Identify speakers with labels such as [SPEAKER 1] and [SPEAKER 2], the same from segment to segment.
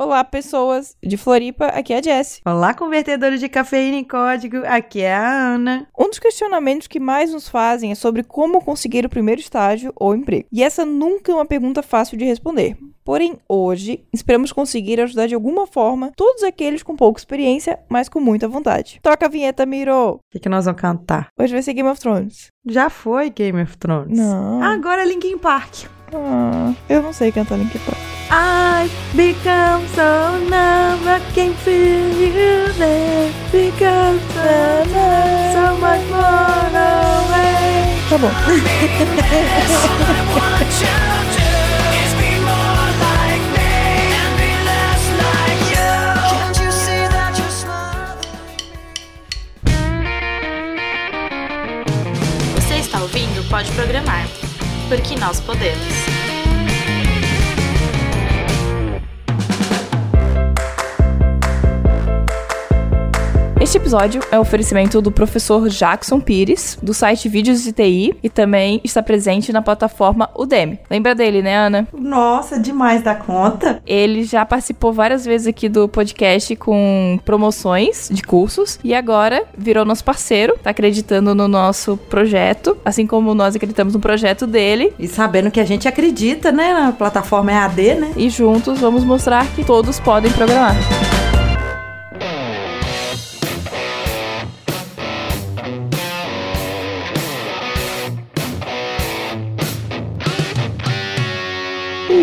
[SPEAKER 1] Olá, pessoas de Floripa, aqui é a Jess.
[SPEAKER 2] Olá, convertedores de cafeína em código, aqui é a Ana.
[SPEAKER 1] Um dos questionamentos que mais nos fazem é sobre como conseguir o primeiro estágio ou emprego. E essa nunca é uma pergunta fácil de responder. Porém, hoje, esperamos conseguir ajudar de alguma forma todos aqueles com pouca experiência, mas com muita vontade. Toca a vinheta, Miro!
[SPEAKER 2] O que, que nós vamos cantar?
[SPEAKER 1] Hoje vai ser Game of Thrones.
[SPEAKER 2] Já foi Game of Thrones.
[SPEAKER 1] Não.
[SPEAKER 2] Agora é Linkin Park.
[SPEAKER 1] Ah, eu não sei cantar Linkin Park.
[SPEAKER 2] I become so numb, I can feel you there. Become so numb, so much more away.
[SPEAKER 1] Tá bom.
[SPEAKER 3] Você está ouvindo Pode Programar, porque nós podemos.
[SPEAKER 1] Este episódio é um oferecimento do professor Jackson Pires, do site Vídeos de TI, e também está presente na plataforma Udemy. Lembra dele, né, Ana?
[SPEAKER 2] Nossa, demais da conta.
[SPEAKER 1] Ele já participou várias vezes aqui do podcast com promoções de cursos e agora virou nosso parceiro, tá acreditando no nosso projeto, assim como nós acreditamos no projeto dele.
[SPEAKER 2] E sabendo que a gente acredita, né, na plataforma EAD, né?
[SPEAKER 1] E juntos vamos mostrar que todos podem programar.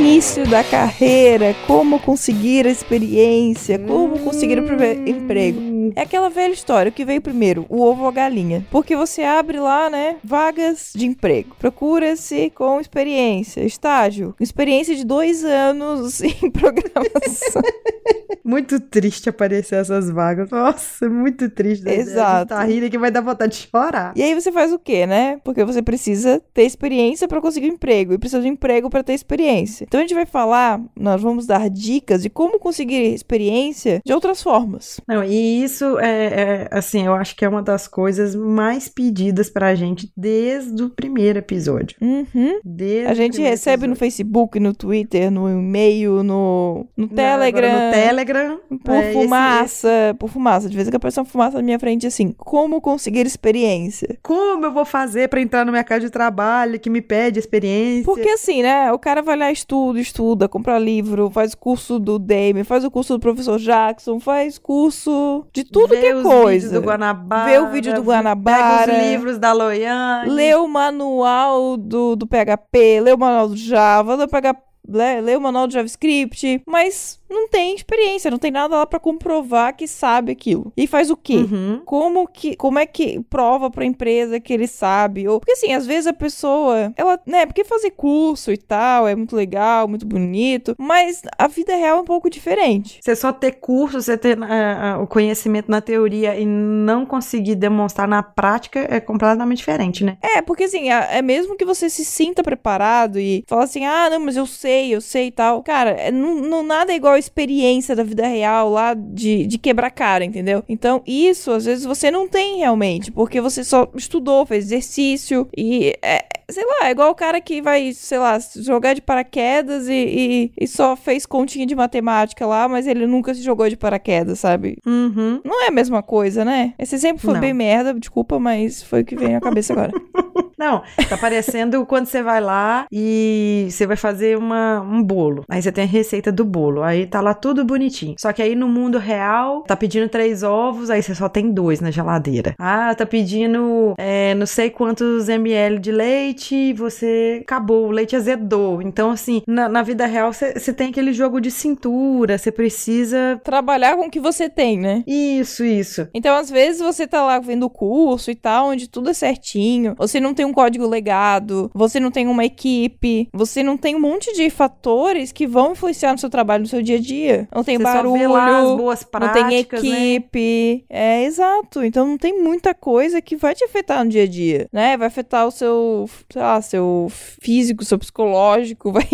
[SPEAKER 1] Início da carreira, como conseguir a experiência, como conseguir o primeiro emprego. É aquela velha história, o que veio primeiro, o ovo ou a galinha. Porque você abre lá, né, vagas de emprego. Procura-se com experiência, estágio, experiência de dois anos em programação.
[SPEAKER 2] muito triste aparecer essas vagas. Nossa, muito triste.
[SPEAKER 1] Exato.
[SPEAKER 2] Tá rindo que vai dar vontade de chorar.
[SPEAKER 1] E aí você faz o quê, né? Porque você precisa ter experiência para conseguir um emprego e precisa de um emprego para ter experiência. Então a gente vai falar, nós vamos dar dicas de como conseguir experiência de outras formas.
[SPEAKER 2] Não, e isso é, é assim, eu acho que é uma das coisas mais pedidas pra gente desde o primeiro episódio.
[SPEAKER 1] Uhum.
[SPEAKER 2] Desde
[SPEAKER 1] a gente recebe
[SPEAKER 2] episódio.
[SPEAKER 1] no Facebook, no Twitter, no e-mail, no, no
[SPEAKER 2] Não,
[SPEAKER 1] Telegram.
[SPEAKER 2] No Telegram.
[SPEAKER 1] Por
[SPEAKER 2] é, esse-
[SPEAKER 1] fumaça, por fumaça. De vez em quando aparece uma fumaça na minha frente assim, como conseguir experiência?
[SPEAKER 2] Como eu vou fazer pra entrar no mercado de trabalho que me pede experiência?
[SPEAKER 1] Porque assim, né? O cara vai lá, estuda, estuda, compra livro, faz curso do Dame, faz o curso do professor Jackson, faz curso de tudo
[SPEAKER 2] Vê
[SPEAKER 1] que é coisa.
[SPEAKER 2] vídeos do Guanabara.
[SPEAKER 1] Vê o vídeo do Guanabara.
[SPEAKER 2] Pega os livros da Loiane.
[SPEAKER 1] Lê o manual do, do PHP, lê o manual do Java, lê o, PHP, lê, lê o manual do JavaScript, mas não tem experiência, não tem nada lá pra comprovar que sabe aquilo. E faz o quê?
[SPEAKER 2] Uhum.
[SPEAKER 1] Como que, como é que prova pra empresa que ele sabe? Ou, porque assim, às vezes a pessoa, ela, né, porque fazer curso e tal é muito legal, muito bonito, mas a vida real é um pouco diferente.
[SPEAKER 2] Você só ter curso, você ter ah, o conhecimento na teoria e não conseguir demonstrar na prática é completamente diferente, né?
[SPEAKER 1] É, porque assim, é mesmo que você se sinta preparado e fala assim, ah, não, mas eu sei, eu sei e tal. Cara, é, não, não- nada é igual a experiência da vida real lá de, de quebrar cara, entendeu? Então, isso, às vezes, você não tem realmente, porque você só estudou, fez exercício e, é, sei lá, é igual o cara que vai, sei lá, jogar de paraquedas e, e, e só fez continha de matemática lá, mas ele nunca se jogou de paraquedas, sabe?
[SPEAKER 2] Uhum.
[SPEAKER 1] Não é a mesma coisa, né? Esse exemplo foi
[SPEAKER 2] Não.
[SPEAKER 1] bem merda, desculpa, mas foi o que veio na cabeça agora.
[SPEAKER 2] Não, tá parecendo quando você vai lá e você vai fazer uma, um bolo. Aí você tem a receita do bolo. Aí tá lá tudo bonitinho. Só que aí no mundo real, tá pedindo três ovos, aí você só tem dois na geladeira. Ah, tá pedindo é, não sei quantos ml de leite, você acabou, o leite azedou. Então, assim, na, na vida real, você você tem aquele jogo de cintura, você precisa.
[SPEAKER 1] Trabalhar com o que você tem, né?
[SPEAKER 2] Isso, isso.
[SPEAKER 1] Então, às vezes, você tá lá vendo o curso e tal, onde tudo é certinho, você não tem um código legado, você não tem uma equipe, você não tem um monte de fatores que vão influenciar no seu trabalho, no seu dia a dia. Não tem
[SPEAKER 2] Você
[SPEAKER 1] barulho,
[SPEAKER 2] só vê lá as boas
[SPEAKER 1] não
[SPEAKER 2] práticas,
[SPEAKER 1] tem
[SPEAKER 2] né?
[SPEAKER 1] equipe. É, exato. Então, não tem muita coisa que vai te afetar no dia a dia, né? Vai afetar o seu, sei lá, seu físico, seu psicológico, vai,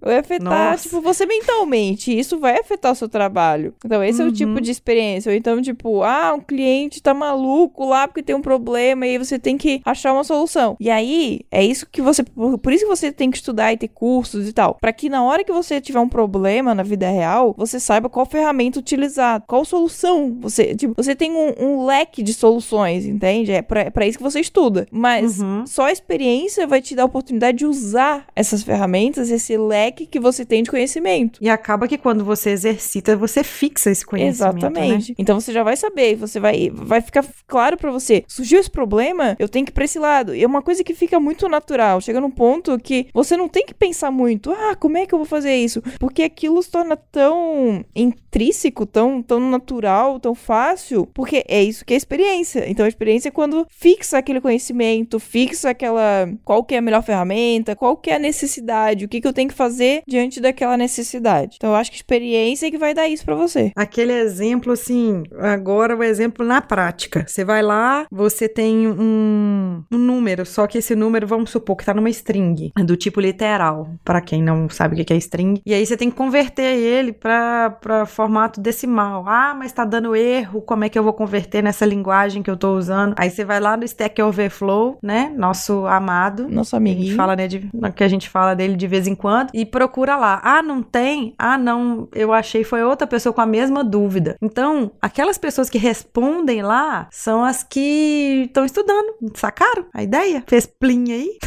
[SPEAKER 1] vai afetar,
[SPEAKER 2] Nossa.
[SPEAKER 1] tipo, você mentalmente. Isso vai afetar o seu trabalho. Então, esse é o
[SPEAKER 2] Uhum.
[SPEAKER 1] tipo de experiência. Ou então, tipo, ah, um cliente tá maluco lá porque tem um problema e aí você tem que achar uma solução. E aí, é isso que você. Por, isso que você tem que estudar e ter cursos e tal. Pra que na hora que você tiver um problema na vida real, você saiba qual ferramenta utilizar, qual solução. Você, tipo, você tem um, um leque de soluções, entende? É pra, é pra isso que você estuda. Mas
[SPEAKER 2] Uhum.
[SPEAKER 1] só a experiência vai te dar a oportunidade de usar essas ferramentas, esse leque que você tem de conhecimento.
[SPEAKER 2] E acaba que quando você exercita, você fixa esse conhecimento. Né?
[SPEAKER 1] Exatamente. Então você já vai saber, você vai, vai ficar claro pra você. Surgiu esse problema, eu tenho que ir pra esse lado. E é uma coisa que fica muito natural. Chega num ponto que você não tem que pensar muito, ah, como é que eu vou fazer isso? Porque aquilo se torna tão intrínseco, tão, tão natural, tão fácil, porque é isso que é experiência. Então a experiência é quando fixa aquele conhecimento, fixa aquela. qual que é a melhor ferramenta, qual que é a necessidade, o que, que eu tenho que fazer diante daquela necessidade. Então eu acho que experiência é que vai dar isso pra você.
[SPEAKER 2] Aquele exemplo, assim, agora o exemplo na prática. Você vai lá, você tem um, um número, só que esse número, vamos supor que tá numa string, do tipo literal, pra quem não sabe o que é string. E aí você tem que converter ele pra formato decimal. Ah, mas tá dando erro, como é que eu vou converter nessa linguagem que eu tô usando? Aí você vai lá no Stack Overflow, né, nosso amado,
[SPEAKER 1] Nosso amiguinho.
[SPEAKER 2] fala, né, de- que a gente fala dele de vez em quando e procura lá. Ah, não tem? Ah, não, eu achei foi outra pessoa com a mesma dúvida. Então, aquelas pessoas que respondem lá são as que estão estudando. Sacaram a ideia? Fez plim aí?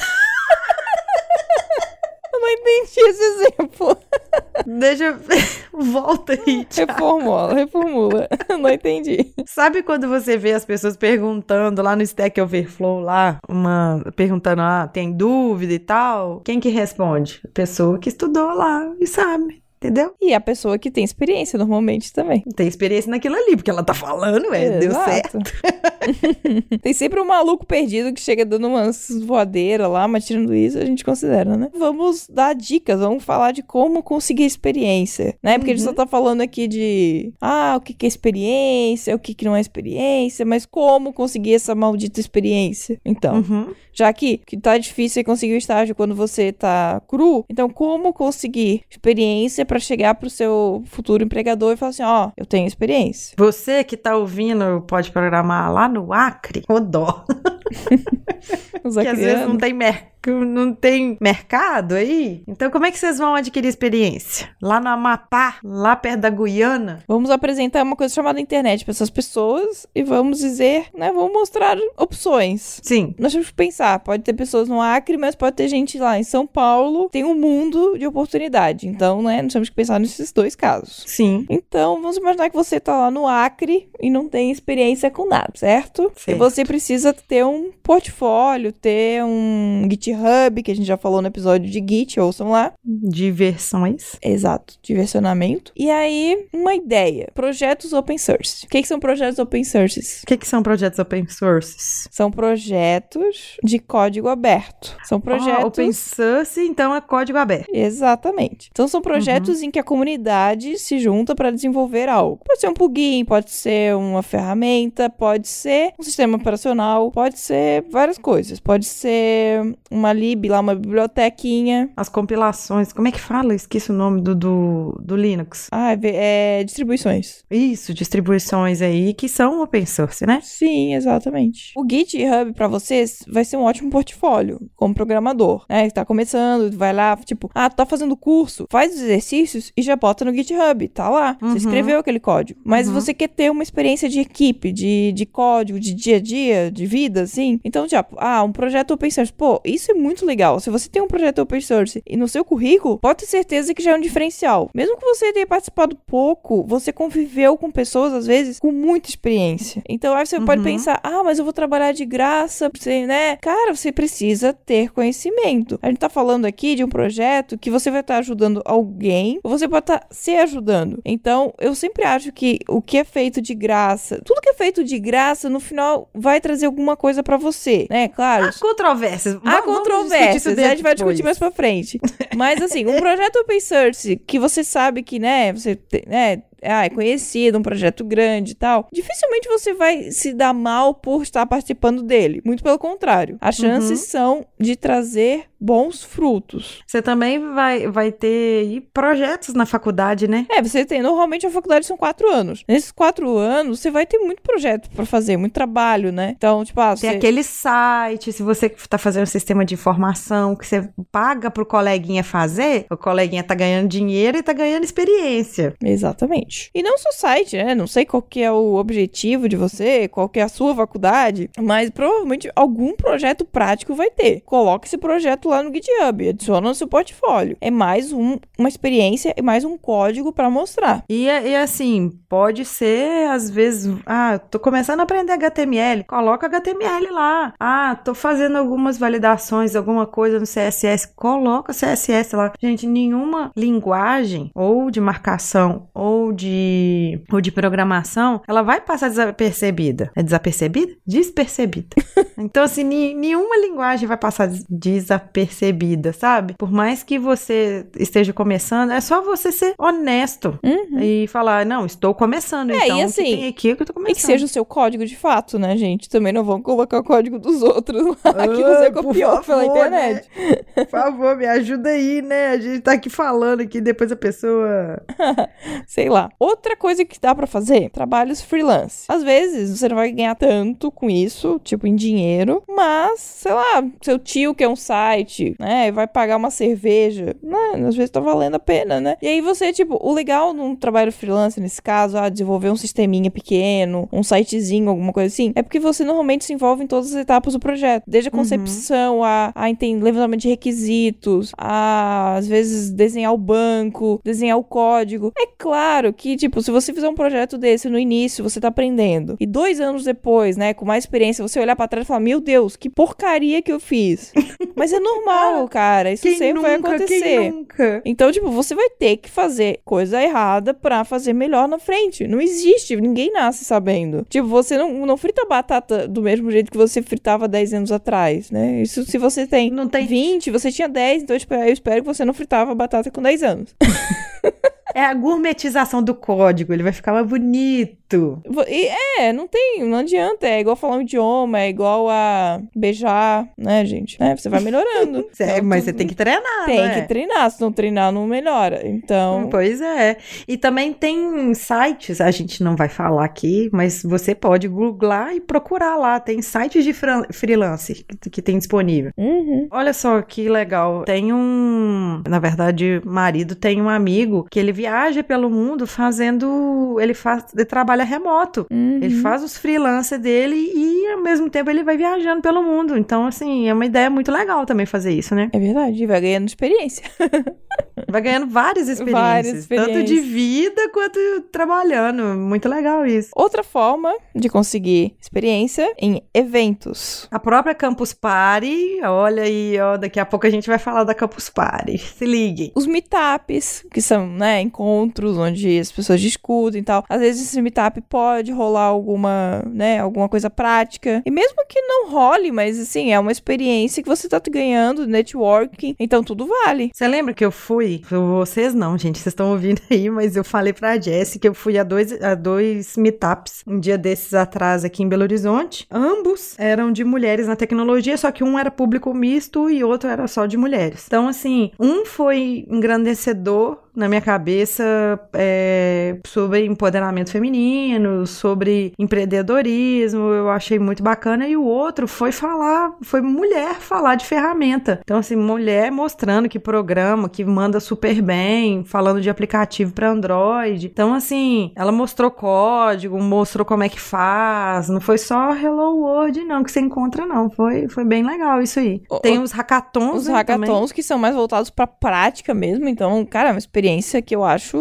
[SPEAKER 1] Eu não entendi esse exemplo.
[SPEAKER 2] Deixa eu... Volta aí, Thiago.
[SPEAKER 1] Reformula, reformula. Eu não entendi.
[SPEAKER 2] Sabe quando você vê as pessoas perguntando lá no Stack Overflow, lá, uma perguntando, ah, tem dúvida e tal? Quem que responde? A pessoa que estudou lá e sabe, entendeu?
[SPEAKER 1] E a pessoa que tem experiência, normalmente, também.
[SPEAKER 2] Tem experiência naquilo ali, porque ela tá falando, é, deu certo.
[SPEAKER 1] tem sempre um maluco perdido que chega dando umas voadeiras lá, mas tirando isso, a gente considera, né? Vamos dar dicas, vamos falar de como conseguir experiência, né? Porque a gente só tá falando aqui de, ah, o que que é experiência, o que que não é experiência, mas como conseguir essa maldita experiência. Então,
[SPEAKER 2] Uhum.
[SPEAKER 1] Já que, que tá difícil conseguir o estágio quando você tá cru, então como conseguir experiência pra chegar pro seu futuro empregador e falar assim, ó, eu tenho experiência.
[SPEAKER 2] Você que tá ouvindo pode programar lá no Acre, ô dó. Que às vezes não tem, mer não tem mercado aí. Então, como é que vocês vão adquirir experiência? Lá no Amapá, lá perto da Guiana?
[SPEAKER 1] Vamos apresentar uma coisa chamada internet pra essas pessoas e vamos dizer, né, vamos mostrar opções.
[SPEAKER 2] Sim.
[SPEAKER 1] Nós temos que pensar, pode ter pessoas no Acre, mas pode ter gente lá em São Paulo, tem um mundo de oportunidade. Então, né, nós temos que pensar nesses dois casos.
[SPEAKER 2] Sim.
[SPEAKER 1] Então, vamos imaginar que você tá lá no Acre e não tem experiência com nada, certo? E
[SPEAKER 2] Certo.
[SPEAKER 1] você precisa ter um portfólio, ter um GitHub, que a gente já falou no episódio de Git, ouçam lá.
[SPEAKER 2] Diversões.
[SPEAKER 1] Exato, diversionamento. E aí, uma ideia. Projetos open source. O que, que são projetos open source?
[SPEAKER 2] O que, que são projetos open sources?
[SPEAKER 1] São projetos de código aberto. São projetos...
[SPEAKER 2] Ah, open source, então é código aberto.
[SPEAKER 1] Exatamente. Então são projetos em que a comunidade se junta para desenvolver algo. Pode ser um plugin, pode ser uma ferramenta, pode ser um sistema operacional, pode ser várias coisas. Pode ser uma lib lá, uma bibliotequinha.
[SPEAKER 2] As compilações, como é que fala? Esqueci o nome do, do, do Linux.
[SPEAKER 1] Ah, é, é distribuições.
[SPEAKER 2] Isso, distribuições aí que são open source, né?
[SPEAKER 1] Sim, exatamente. O GitHub para vocês vai ser um ótimo portfólio como programador, né? Que tá começando, vai lá, tipo, ah, tu tá fazendo curso, faz os exercícios e já bota no GitHub, tá lá.
[SPEAKER 2] Uhum.
[SPEAKER 1] Você escreveu aquele código. Mas
[SPEAKER 2] Uhum.
[SPEAKER 1] você quer ter uma experiência de equipe, de, de código, de dia a dia, de vida, assim. Então, tipo, ah, um projeto open source. Pô, isso é muito legal. Se você tem um projeto open source e no seu currículo, pode ter certeza que já é um diferencial. Mesmo que você tenha participado pouco, você conviveu com pessoas, às vezes, com muita experiência. Então, aí você pode
[SPEAKER 2] Uhum.
[SPEAKER 1] pensar, ah, mas eu vou trabalhar de graça, você, né? Cara, você precisa ter conhecimento. A gente tá falando aqui de um projeto que você vai estar ajudando alguém, ou você pode estar se ajudando. Então, eu sempre acho que o que é feito de graça, tudo que é feito de graça, no final vai trazer alguma coisa pra você, né? Claro.
[SPEAKER 2] Há controvérsias.
[SPEAKER 1] Há
[SPEAKER 2] Vamos-
[SPEAKER 1] controvérsias,
[SPEAKER 2] isso
[SPEAKER 1] né? a gente vai discutir mais pra frente. Mas assim, um projeto open source que você sabe que, né, você né, ah, é conhecido, um projeto grande e tal, dificilmente você vai se dar mal por estar participando dele. Muito pelo contrário. As chances são de trazer bons frutos.
[SPEAKER 2] Você também vai, vai ter e projetos na faculdade, né?
[SPEAKER 1] É, você tem. Normalmente a faculdade são quatro anos. Nesses quatro anos, você vai ter muito projeto pra fazer, muito trabalho, né? Então, tipo, ah,
[SPEAKER 2] Tem
[SPEAKER 1] você...
[SPEAKER 2] aquele site, se você tá fazendo um sistema de informação que você paga pro coleguinha fazer, o coleguinha tá ganhando dinheiro e tá ganhando experiência.
[SPEAKER 1] Exatamente. E não só site, né? Não sei qual que é o objetivo de você, qual que é a sua faculdade, mas provavelmente algum projeto prático vai ter. Coloque esse projeto lá no GitHub, adiciona no seu portfólio. É mais um, uma experiência e mais um código pra mostrar.
[SPEAKER 2] E, e assim, pode ser, às vezes, ah, tô começando a aprender HTML, coloca HTML lá. Ah, tô fazendo algumas validações, alguma coisa no CSS, coloca CSS lá. Gente, nenhuma linguagem, ou de marcação, ou de, ou de programação, ela vai passar desapercebida. É desapercebida? Despercebida. então, assim, nenhuma linguagem vai passar des- desapercebida, sabe? Por mais que você esteja começando, é só você ser honesto
[SPEAKER 1] Uhum.
[SPEAKER 2] e falar, não, estou começando,
[SPEAKER 1] É,
[SPEAKER 2] então
[SPEAKER 1] e assim,
[SPEAKER 2] que tem aqui é que eu tô começando.
[SPEAKER 1] E que seja o seu código de fato, né, gente? Também não vão colocar o código dos outros lá que você
[SPEAKER 2] Ah,
[SPEAKER 1] copiou pela
[SPEAKER 2] favor,
[SPEAKER 1] internet.
[SPEAKER 2] Por favor, me ajuda aí, né? A gente tá aqui falando aqui, depois a pessoa...
[SPEAKER 1] Sei lá. Outra coisa que dá pra fazer, trabalhos freelance. Às vezes você não vai ganhar tanto com isso, tipo em dinheiro, mas, sei lá, seu tio quer um site, né, vai pagar uma cerveja, né, às vezes tá valendo a pena, né? E aí você, tipo, o legal num trabalho freelance nesse caso, ah, desenvolver um sisteminha pequeno, um sitezinho, alguma coisa assim, é porque você normalmente se envolve em todas as etapas do projeto, desde a concepção, a, a enten- levantamento de requisitos, a às vezes desenhar o banco, desenhar o código. É claro que, tipo, se você fizer um projeto desse no início, você tá aprendendo. E dois anos depois, né, com mais experiência, você olhar pra trás e falar: Meu Deus, que porcaria que eu fiz. Mas é normal, cara. Isso
[SPEAKER 2] Quem
[SPEAKER 1] sempre vai
[SPEAKER 2] nunca,
[SPEAKER 1] acontecer.
[SPEAKER 2] Quem nunca?
[SPEAKER 1] Então, tipo, você vai ter que fazer coisa errada pra fazer melhor na frente. Não existe, ninguém nasce sabendo. Tipo, você não, não frita batata do mesmo jeito que você fritava 10 anos atrás, né? Isso se você tem
[SPEAKER 2] Não tem...
[SPEAKER 1] 20, você tinha 10, então tipo, eu espero que você não fritava batata com 10 anos.
[SPEAKER 2] É a gourmetização do código, ele vai ficar mais bonito.
[SPEAKER 1] Vo- E é, não tem, não adianta. É igual falar um idioma, é igual a beijar, né, gente? Né? Você vai melhorando.
[SPEAKER 2] É,
[SPEAKER 1] Então,
[SPEAKER 2] mas
[SPEAKER 1] tu-
[SPEAKER 2] você tem que treinar,
[SPEAKER 1] Tem
[SPEAKER 2] né?
[SPEAKER 1] que treinar, se não treinar, não melhora. Então.
[SPEAKER 2] Pois é. E também tem sites, a gente não vai falar aqui, mas você pode googlar e procurar lá. Tem sites de freelance que, que tem disponível.
[SPEAKER 1] Uhum.
[SPEAKER 2] Olha só que legal. Tem um. Na verdade, marido tem um amigo que ele viaja pelo mundo fazendo. Ele faz. Ele trabalha remoto.
[SPEAKER 1] Uhum.
[SPEAKER 2] Ele faz os freelancers dele e ao mesmo tempo ele vai viajando pelo mundo. Então, assim, é uma ideia muito legal também fazer isso, né?
[SPEAKER 1] É verdade, vai ganhando experiência.
[SPEAKER 2] Vai ganhando várias experiências,
[SPEAKER 1] Várias
[SPEAKER 2] tanto de
[SPEAKER 1] experiências.
[SPEAKER 2] vida quanto trabalhando. Muito legal isso.
[SPEAKER 1] Outra forma de conseguir experiência em eventos.
[SPEAKER 2] A própria Campus Party, olha aí, ó, daqui a pouco a gente vai falar da Campus Party. Se liguem.
[SPEAKER 1] Os meetups, que são, né, encontros onde as pessoas discutem e tal. Às vezes esse pode rolar alguma, né, alguma coisa prática. E mesmo que não role, mas assim, é uma experiência que você tá ganhando, networking, então tudo vale.
[SPEAKER 2] Você lembra que eu fui? Vocês não, gente, vocês estão ouvindo aí, mas eu falei pra Jessie que eu fui a dois, a dois meetups um dia desses atrás aqui em Belo Horizonte. Ambos eram de mulheres na tecnologia, só que um era público misto e outro era só de mulheres. Então, assim, um foi engrandecedor na minha cabeça é, sobre empoderamento feminino, sobre empreendedorismo, eu achei muito bacana. E o outro foi falar, foi mulher falar de ferramenta. Então, assim, mulher mostrando que programa, que manda super bem, falando de aplicativo para Android. Então, assim, ela mostrou código, mostrou como é que faz. Não foi só Hello World, não, que você encontra, não. Foi, foi bem legal isso aí.
[SPEAKER 1] O-
[SPEAKER 2] Tem os hackathons,
[SPEAKER 1] Os
[SPEAKER 2] né, também.
[SPEAKER 1] hackathons que são mais voltados pra prática mesmo, então, cara, é uma experiência que eu acho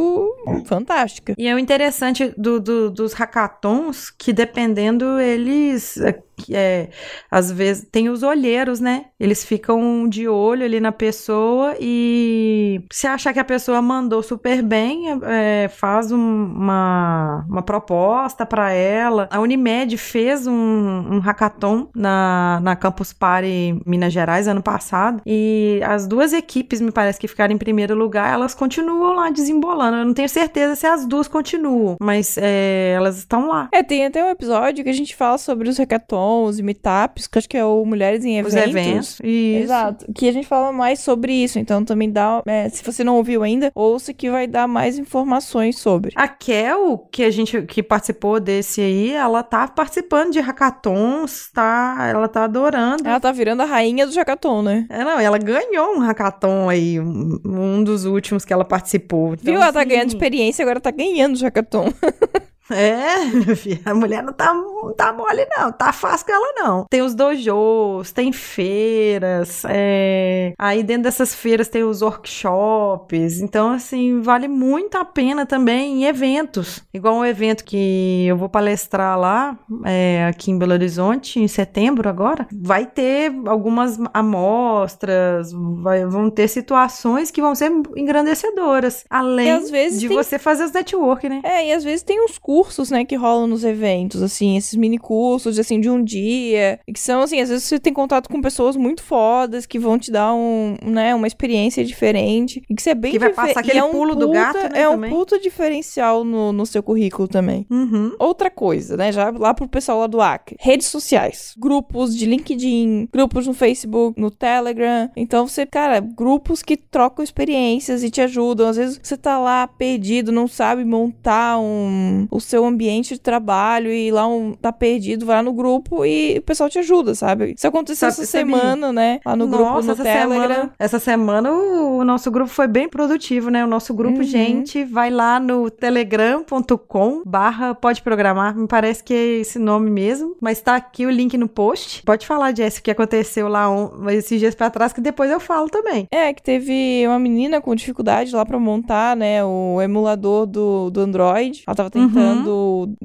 [SPEAKER 1] fantástica.
[SPEAKER 2] E é o interessante do, do- dos hackathons que, dependendo, eles. é, é, às vezes tem os olheiros, né? Eles ficam de olho ali na pessoa e se achar que a pessoa mandou super bem, é, é, faz um- uma, uma proposta para ela. A Unimed fez um, um hackathon na, na Campus Party Minas Gerais ano passado e as duas equipes, me parece que ficaram em primeiro lugar, elas continuam continuam lá desembolando. Eu não tenho certeza se as duas continuam, mas é, elas estão lá.
[SPEAKER 1] É, tem até um episódio que a gente fala sobre os hackathons e meetups, que acho que é o Mulheres em Eventos.
[SPEAKER 2] Os eventos. Isso.
[SPEAKER 1] Exato. Que a gente fala mais sobre isso. Então também dá. é, se você não ouviu ainda, ouça que vai dar mais informações sobre.
[SPEAKER 2] A Kel, que a gente que participou desse aí, ela tá participando de hackathons, tá? Ela tá adorando.
[SPEAKER 1] Ela tá virando a rainha do hackathon, né?
[SPEAKER 2] É, não, ela ganhou um hackathon aí, um, um dos últimos que ela participou. Então,
[SPEAKER 1] Viu? Ela tá
[SPEAKER 2] assim,
[SPEAKER 1] ganhando experiência, agora tá ganhando o hackathon.
[SPEAKER 2] É, filha, a mulher não tá, não tá mole, não. Tá fácil com ela, não. Tem os dojos, tem feiras. é, Aí dentro dessas feiras tem os workshops. Então, assim, vale muito a pena também em eventos. Igual um evento que eu vou palestrar lá, é, aqui em Belo Horizonte, em setembro agora. Vai ter algumas amostras, vai- vão ter situações que vão ser engrandecedoras. Além de
[SPEAKER 1] tem-
[SPEAKER 2] você fazer os network, né?
[SPEAKER 1] É, e às vezes tem uns cursos, né, que rolam nos eventos, assim, esses mini cursos, assim, de um dia, e que são, assim, às vezes você tem contato com pessoas muito fodas, que vão te dar um, né, uma experiência diferente, e que você é bem
[SPEAKER 2] Que vai passar aquele
[SPEAKER 1] é um
[SPEAKER 2] pulo do
[SPEAKER 1] puta-
[SPEAKER 2] gato, né,
[SPEAKER 1] É um
[SPEAKER 2] também.
[SPEAKER 1] puta diferencial no, no seu currículo também.
[SPEAKER 2] Uhum.
[SPEAKER 1] Outra coisa, né? Já lá pro pessoal lá do Acre. Redes sociais. Grupos de LinkedIn, grupos no Facebook, no Telegram. Então você, cara, grupos que trocam experiências e te ajudam. Às vezes você tá lá perdido, não sabe montar um, o seu ambiente de trabalho e lá um, tá perdido, vai lá no grupo e o pessoal te ajuda, sabe? Isso aconteceu
[SPEAKER 2] Sabe-
[SPEAKER 1] essa semana, né? Lá no grupo
[SPEAKER 2] Nossa,
[SPEAKER 1] no
[SPEAKER 2] essa
[SPEAKER 1] Telegram.
[SPEAKER 2] Semana, essa semana o, o nosso grupo foi bem produtivo, né? O nosso grupo,
[SPEAKER 1] Uhum.
[SPEAKER 2] gente, vai lá no telegram.com barra pode programar, me parece que é esse nome mesmo, mas tá aqui o link no post. Pode falar, Jess, o que aconteceu lá on- esses dias pra trás, que depois eu falo também.
[SPEAKER 1] É, que teve uma menina com dificuldade lá pra montar, né, o emulador do, do Android. Ela tava tentando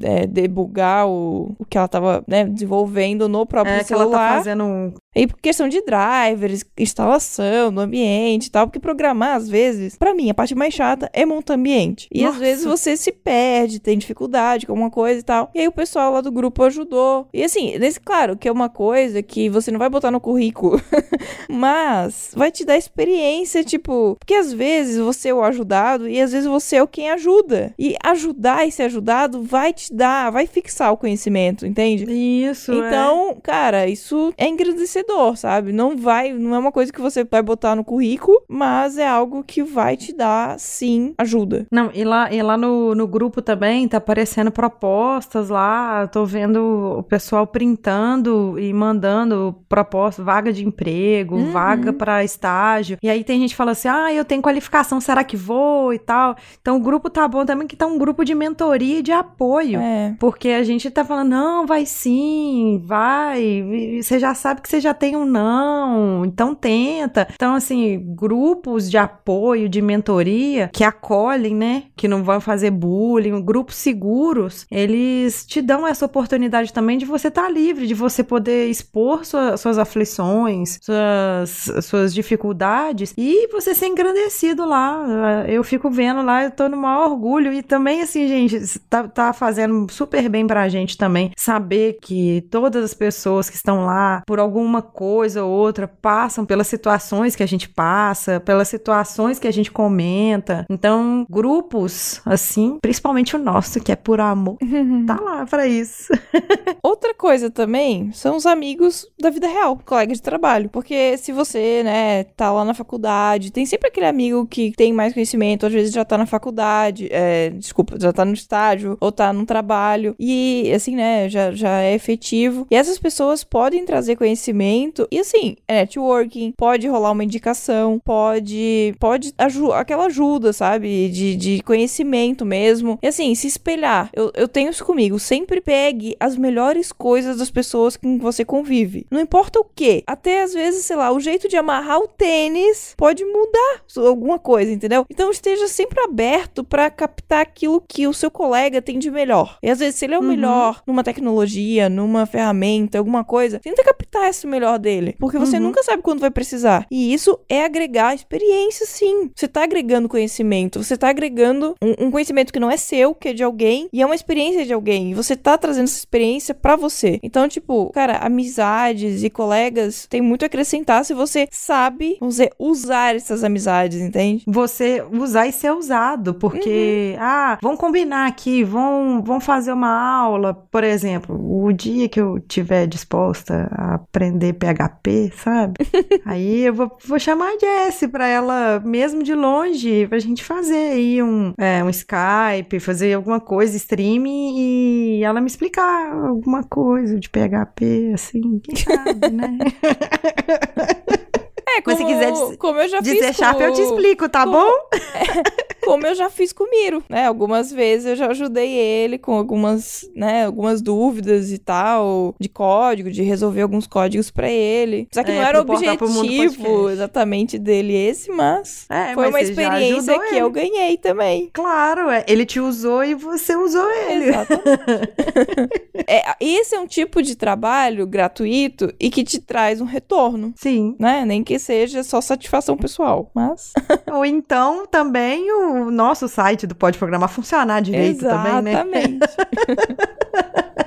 [SPEAKER 1] é, debugar o, o que ela tava, né, desenvolvendo no próprio
[SPEAKER 2] É que ela
[SPEAKER 1] celular.
[SPEAKER 2] tá fazendo
[SPEAKER 1] E por questão de drivers, instalação do ambiente e tal, porque programar, às vezes, pra mim, a parte mais chata é montar ambiente. E às
[SPEAKER 2] Nossa.
[SPEAKER 1] vezes você se perde, tem dificuldade com alguma coisa e tal. E aí o pessoal lá do grupo ajudou. E assim, nesse, claro, que é uma coisa que você não vai botar no currículo, mas vai te dar experiência, tipo, porque às vezes você é o ajudado e às vezes você é o quem ajuda. E ajudar e ser ajudado vai te dar, vai fixar o conhecimento, entende?
[SPEAKER 2] Isso, é.
[SPEAKER 1] Então, cara, isso é engrandecedor, sabe? Não vai, não é uma coisa que você vai botar no currículo, mas é algo que vai te dar, sim, ajuda.
[SPEAKER 2] Não, e lá, e lá no, no grupo também tá aparecendo propostas lá. Tô vendo o pessoal printando e mandando propostas, vaga de emprego,
[SPEAKER 1] Uhum.
[SPEAKER 2] vaga pra estágio. E aí tem gente que fala assim: ah, eu tenho qualificação, será que vou e tal. Então o grupo tá bom também, que tá um grupo de mentoria e de apoio.
[SPEAKER 1] É.
[SPEAKER 2] Porque a gente tá falando, não, vai sim, vai. Você já sabe que você já tem um não, então tenta. Então, assim, grupos de apoio, de mentoria, que acolhem, né? Que não vão fazer bullying, grupos seguros, eles te dão essa oportunidade também de você estar livre, de você poder expor sua- suas aflições, suas, suas dificuldades e você ser engrandecido lá. Eu fico vendo lá, eu tô no maior orgulho. E também, assim, gente, tá, tá fazendo super bem pra gente também saber que todas as pessoas que estão lá, por alguma coisa ou outra, passam pelas situações que a gente passa, pelas situações que a gente comenta. Então, grupos, assim, principalmente o nosso, que é por amor, tá lá pra isso.
[SPEAKER 1] Outra coisa também são os amigos da vida real, colegas de trabalho. Porque se você, né, tá lá na faculdade, tem sempre aquele amigo que tem mais conhecimento, às vezes já tá na faculdade, é, desculpa, já tá no estágio, ou tá no trabalho, e assim, né, já, já é efetivo. E essas pessoas podem trazer conhecimento, e assim, é networking, pode rolar uma indicação, pode, pode aju aquela ajuda, sabe, de, de conhecimento mesmo. E assim, se espelhar. Eu, eu tenho isso comigo, sempre pegue as melhores coisas das pessoas com que você convive. Não importa o que. Até às vezes, sei lá, o jeito de amarrar o tênis pode mudar alguma coisa, entendeu? Então esteja sempre aberto pra captar aquilo que o seu colega tem de melhor. E às vezes, se ele é o
[SPEAKER 2] Uhum.
[SPEAKER 1] melhor numa tecnologia, numa ferramenta, alguma coisa, tenta captar esse melhor dele. Porque você
[SPEAKER 2] Uhum.
[SPEAKER 1] nunca sabe quando vai precisar. E isso é agregar experiência, sim. Você tá agregando conhecimento. Você tá agregando um, um conhecimento que não é seu, que é de alguém. E é uma experiência de alguém. E você tá trazendo essa experiência pra você. Então, tipo, cara, amizades e colegas tem muito a acrescentar se você sabe, vamos dizer, usar essas amizades, entende?
[SPEAKER 2] Você usar e ser usado, porque, ah, vamos combinar aqui, vão, vão fazer uma aula, por exemplo, o dia que eu tiver disposta a aprender PHP, sabe? aí eu vou, vou chamar a Jessie pra ela, mesmo de longe, pra gente fazer aí um, é, um Skype, fazer alguma coisa, stream, e ela me explicar alguma coisa de PHP, assim, quem sabe, né?
[SPEAKER 1] É,
[SPEAKER 2] Mas se quiser diz-
[SPEAKER 1] como eu já
[SPEAKER 2] De
[SPEAKER 1] fiz
[SPEAKER 2] C Sharp
[SPEAKER 1] com-
[SPEAKER 2] eu te explico, tá
[SPEAKER 1] como-
[SPEAKER 2] bom?
[SPEAKER 1] como eu já fiz com o Miro, né? Algumas vezes eu já ajudei ele com algumas, né, algumas dúvidas e tal, de código, de resolver alguns códigos pra ele. Só que
[SPEAKER 2] É,
[SPEAKER 1] não era o objetivo exatamente dele esse, mas
[SPEAKER 2] É,
[SPEAKER 1] foi
[SPEAKER 2] mas
[SPEAKER 1] uma experiência que
[SPEAKER 2] ele.
[SPEAKER 1] eu ganhei também.
[SPEAKER 2] Claro, é. ele te usou e você usou ele.
[SPEAKER 1] Exatamente. é, esse é um tipo de trabalho gratuito e que te traz um retorno.
[SPEAKER 2] Sim.
[SPEAKER 1] Né? Nem que seja só satisfação pessoal, mas
[SPEAKER 2] Ou então também o nosso site do Pode Programar funcionar direito também, né?
[SPEAKER 1] exatamente.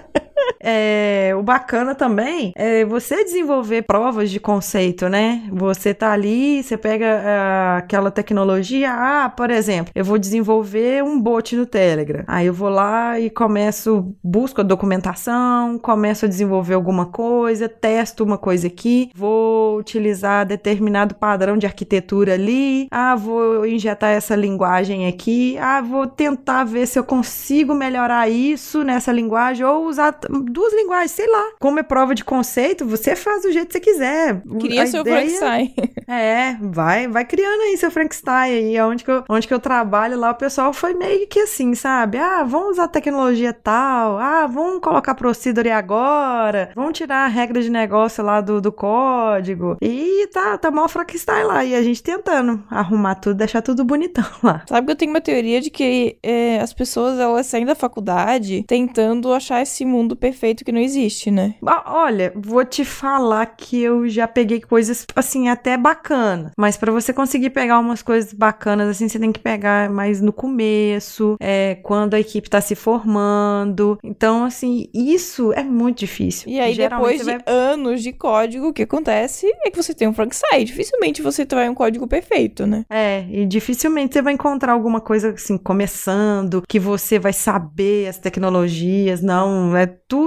[SPEAKER 2] É, o bacana também é você desenvolver provas de conceito, né? Você tá ali, você pega ah, aquela tecnologia, ah, por exemplo, eu vou desenvolver um bot no Telegram. Aí eu vou lá e começo, busco a documentação, começo a desenvolver alguma coisa, testo uma coisa aqui, vou utilizar determinado padrão de arquitetura ali, ah, vou injetar essa linguagem aqui, ah, vou tentar ver se eu consigo melhorar isso nessa linguagem ou usar duas linguagens, sei lá. Como é prova de conceito, você faz do jeito que você quiser.
[SPEAKER 1] Cria
[SPEAKER 2] A
[SPEAKER 1] seu
[SPEAKER 2] ideia-
[SPEAKER 1] Frankenstein.
[SPEAKER 2] é, vai, vai criando aí seu Frankenstein aí, onde que, eu, onde que eu trabalho lá, o pessoal foi meio que assim, sabe? Ah, vamos usar tecnologia tal, ah, vamos colocar procedure agora, vamos tirar a regra de negócio lá do, do código. E tá, tá mal Frankenstein lá, e a gente tentando arrumar tudo, deixar tudo bonitão lá.
[SPEAKER 1] Sabe que eu tenho uma teoria de que é, as pessoas elas saem da faculdade tentando achar esse mundo perfeito que não existe, né?
[SPEAKER 2] Olha, vou te falar que eu já peguei coisas assim até bacanas, mas pra você conseguir pegar umas coisas bacanas assim, você tem que pegar mais no começo, é, quando a equipe tá se formando. Então, assim, isso é muito difícil.
[SPEAKER 1] E aí,
[SPEAKER 2] Geralmente
[SPEAKER 1] depois de
[SPEAKER 2] vai-
[SPEAKER 1] anos de código, o que acontece é que você tem um Frankenstein. Dificilmente você vai um código perfeito, né?
[SPEAKER 2] É, e dificilmente você vai encontrar alguma coisa assim, começando, que você vai saber as tecnologias, não, é tudo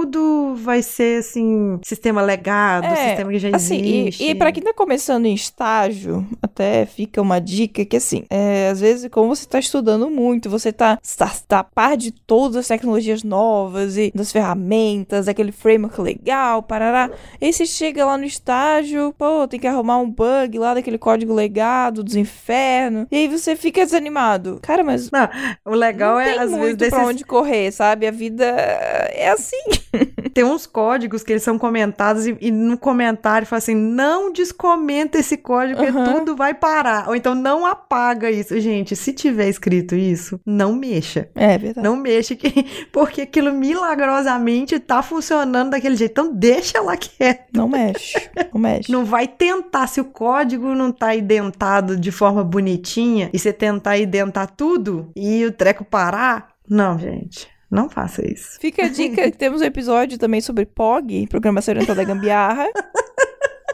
[SPEAKER 2] vai ser assim, sistema legado,
[SPEAKER 1] É,
[SPEAKER 2] sistema que já
[SPEAKER 1] Assim,
[SPEAKER 2] existe.
[SPEAKER 1] e, e para quem tá começando em estágio, até fica uma dica que, assim, é, às vezes, como você tá estudando muito, você tá, tá, tá a par de todas as tecnologias novas e das ferramentas, aquele framework legal, parará. E aí você chega lá no estágio, pô, tem que arrumar um bug lá daquele código legado dos infernos. E aí você fica desanimado. Cara, mas
[SPEAKER 2] Não, o legal
[SPEAKER 1] não
[SPEAKER 2] é,
[SPEAKER 1] tem
[SPEAKER 2] às vezes,
[SPEAKER 1] muito
[SPEAKER 2] desses,
[SPEAKER 1] pra onde correr, sabe? A vida é assim.
[SPEAKER 2] Tem uns códigos que eles são comentados e, e no comentário fala assim, não descomenta esse código, porque
[SPEAKER 1] Aham.
[SPEAKER 2] tudo vai parar. Ou então, não apaga isso. Gente, se tiver escrito isso, não mexa.
[SPEAKER 1] É verdade.
[SPEAKER 2] Não mexa, que, porque aquilo milagrosamente tá funcionando daquele jeito. Então, deixa lá quieto.
[SPEAKER 1] Não mexe. Não mexe.
[SPEAKER 2] Não vai tentar, se o código não tá identado de forma bonitinha e você tentar identar tudo e o treco parar, não, gente, não faça isso.
[SPEAKER 1] Fica a dica que temos um episódio também sobre POG, Programação Orientada à Gambiarra,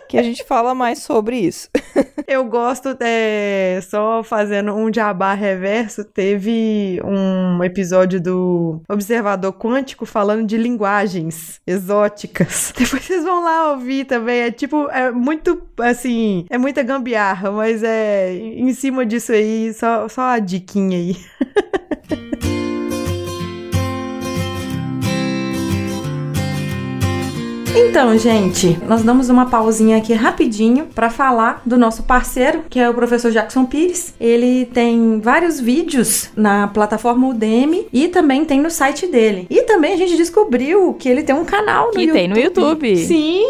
[SPEAKER 1] que a gente fala mais sobre isso.
[SPEAKER 2] Eu gosto, é, só fazendo um jabá reverso, teve um episódio do Observador Quântico falando de linguagens exóticas. Depois vocês vão lá ouvir também, é tipo, é muito, assim, é muita gambiarra, mas é em cima disso aí, só, só a diquinha aí. Então, gente, nós damos uma pausinha aqui rapidinho para falar do nosso parceiro, que é o professor Jackson Pires. Ele tem vários vídeos na plataforma Udemy e também tem no site dele. E também a gente descobriu que ele tem um canal no
[SPEAKER 1] Que
[SPEAKER 2] YouTube.
[SPEAKER 1] tem no YouTube.
[SPEAKER 2] Sim,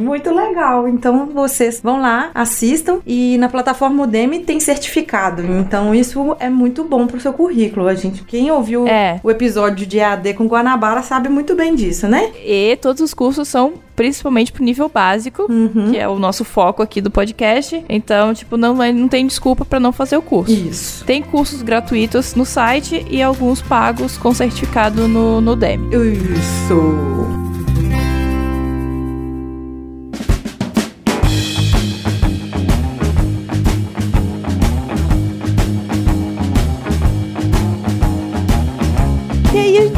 [SPEAKER 2] muito legal. Então vocês vão lá, assistam e na plataforma Udemy tem certificado. Então isso é muito bom pro seu currículo. A gente, quem ouviu
[SPEAKER 1] É.
[SPEAKER 2] o episódio de AD com Guanabara sabe muito bem disso, né?
[SPEAKER 1] E todos os cursos são principalmente pro nível básico,
[SPEAKER 2] Uhum.
[SPEAKER 1] que é o nosso foco aqui do podcast. Então, tipo, não, não tem desculpa pra não fazer o curso.
[SPEAKER 2] Isso.
[SPEAKER 1] Tem cursos gratuitos no site e alguns pagos com certificado no, no Udemy.
[SPEAKER 2] Isso.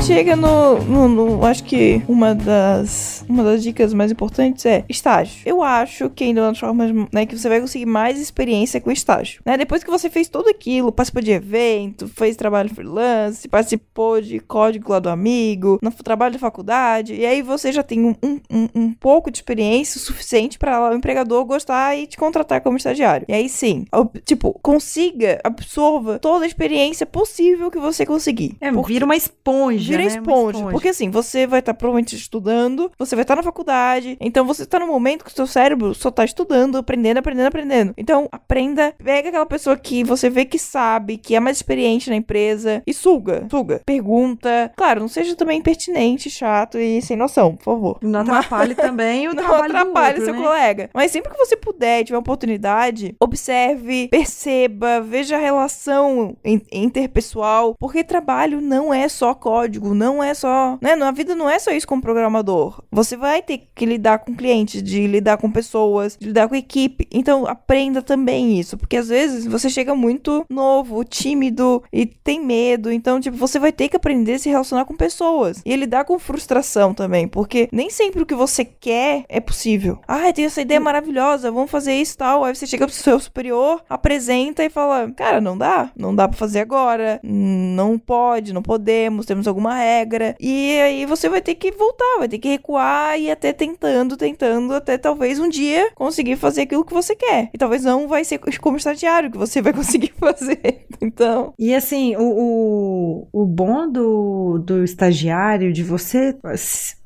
[SPEAKER 1] Chega no, no- no- Acho que uma das, uma das dicas mais importantes é estágio. Eu acho que ainda uma das formas, né, que você vai conseguir mais experiência com estágio. Né? Depois que você fez tudo aquilo, participou de evento, fez trabalho freelance, participou de código lá do amigo, no trabalho da faculdade, e aí você já tem um, um, um- pouco de experiência suficiente para o empregador gostar e te contratar como estagiário. E aí sim, tipo, consiga, absorva toda a experiência possível que você conseguir.
[SPEAKER 2] É,
[SPEAKER 1] Porque-
[SPEAKER 2] vira uma esponja,
[SPEAKER 1] Vira
[SPEAKER 2] né? Uma
[SPEAKER 1] esponja, Porque assim, você vai estar provavelmente estudando, você vai estar na faculdade, então você tá no momento que o seu cérebro só tá estudando, aprendendo, aprendendo, aprendendo. Então, aprenda, pega aquela pessoa que você vê que sabe, que é mais experiente na empresa e suga, suga. Pergunta. Claro, não seja também impertinente, chato e sem noção, por favor.
[SPEAKER 2] Não atrapalhe também o
[SPEAKER 1] Não
[SPEAKER 2] trabalho
[SPEAKER 1] atrapalhe
[SPEAKER 2] do outro,
[SPEAKER 1] seu
[SPEAKER 2] né?
[SPEAKER 1] colega. Mas sempre que você puder tiver oportunidade, observe, perceba, veja a relação in- interpessoal, porque trabalho não é só código, não é só, né, na vida não é só isso como programador. Você vai ter que lidar com clientes, de lidar com pessoas, de lidar com equipe. Então aprenda também isso, porque às vezes você chega muito novo, tímido e tem medo, então tipo, você vai ter que aprender a se relacionar com pessoas e lidar com frustração também, porque nem sempre o que você quer é possível. Ah, tenho essa ideia maravilhosa, vamos fazer isso e tal. Aí você chega pro seu superior, apresenta e fala: Cara, não dá, não dá pra fazer agora, não pode, não podemos, temos alguma regra. E aí você vai ter que voltar, vai ter que recuar e até tentando, tentando, até talvez um dia conseguir fazer aquilo que você quer. E talvez não vai ser como estagiário que você vai conseguir fazer. Então.
[SPEAKER 2] E assim, o, o, o bom do, do estagiário, de você,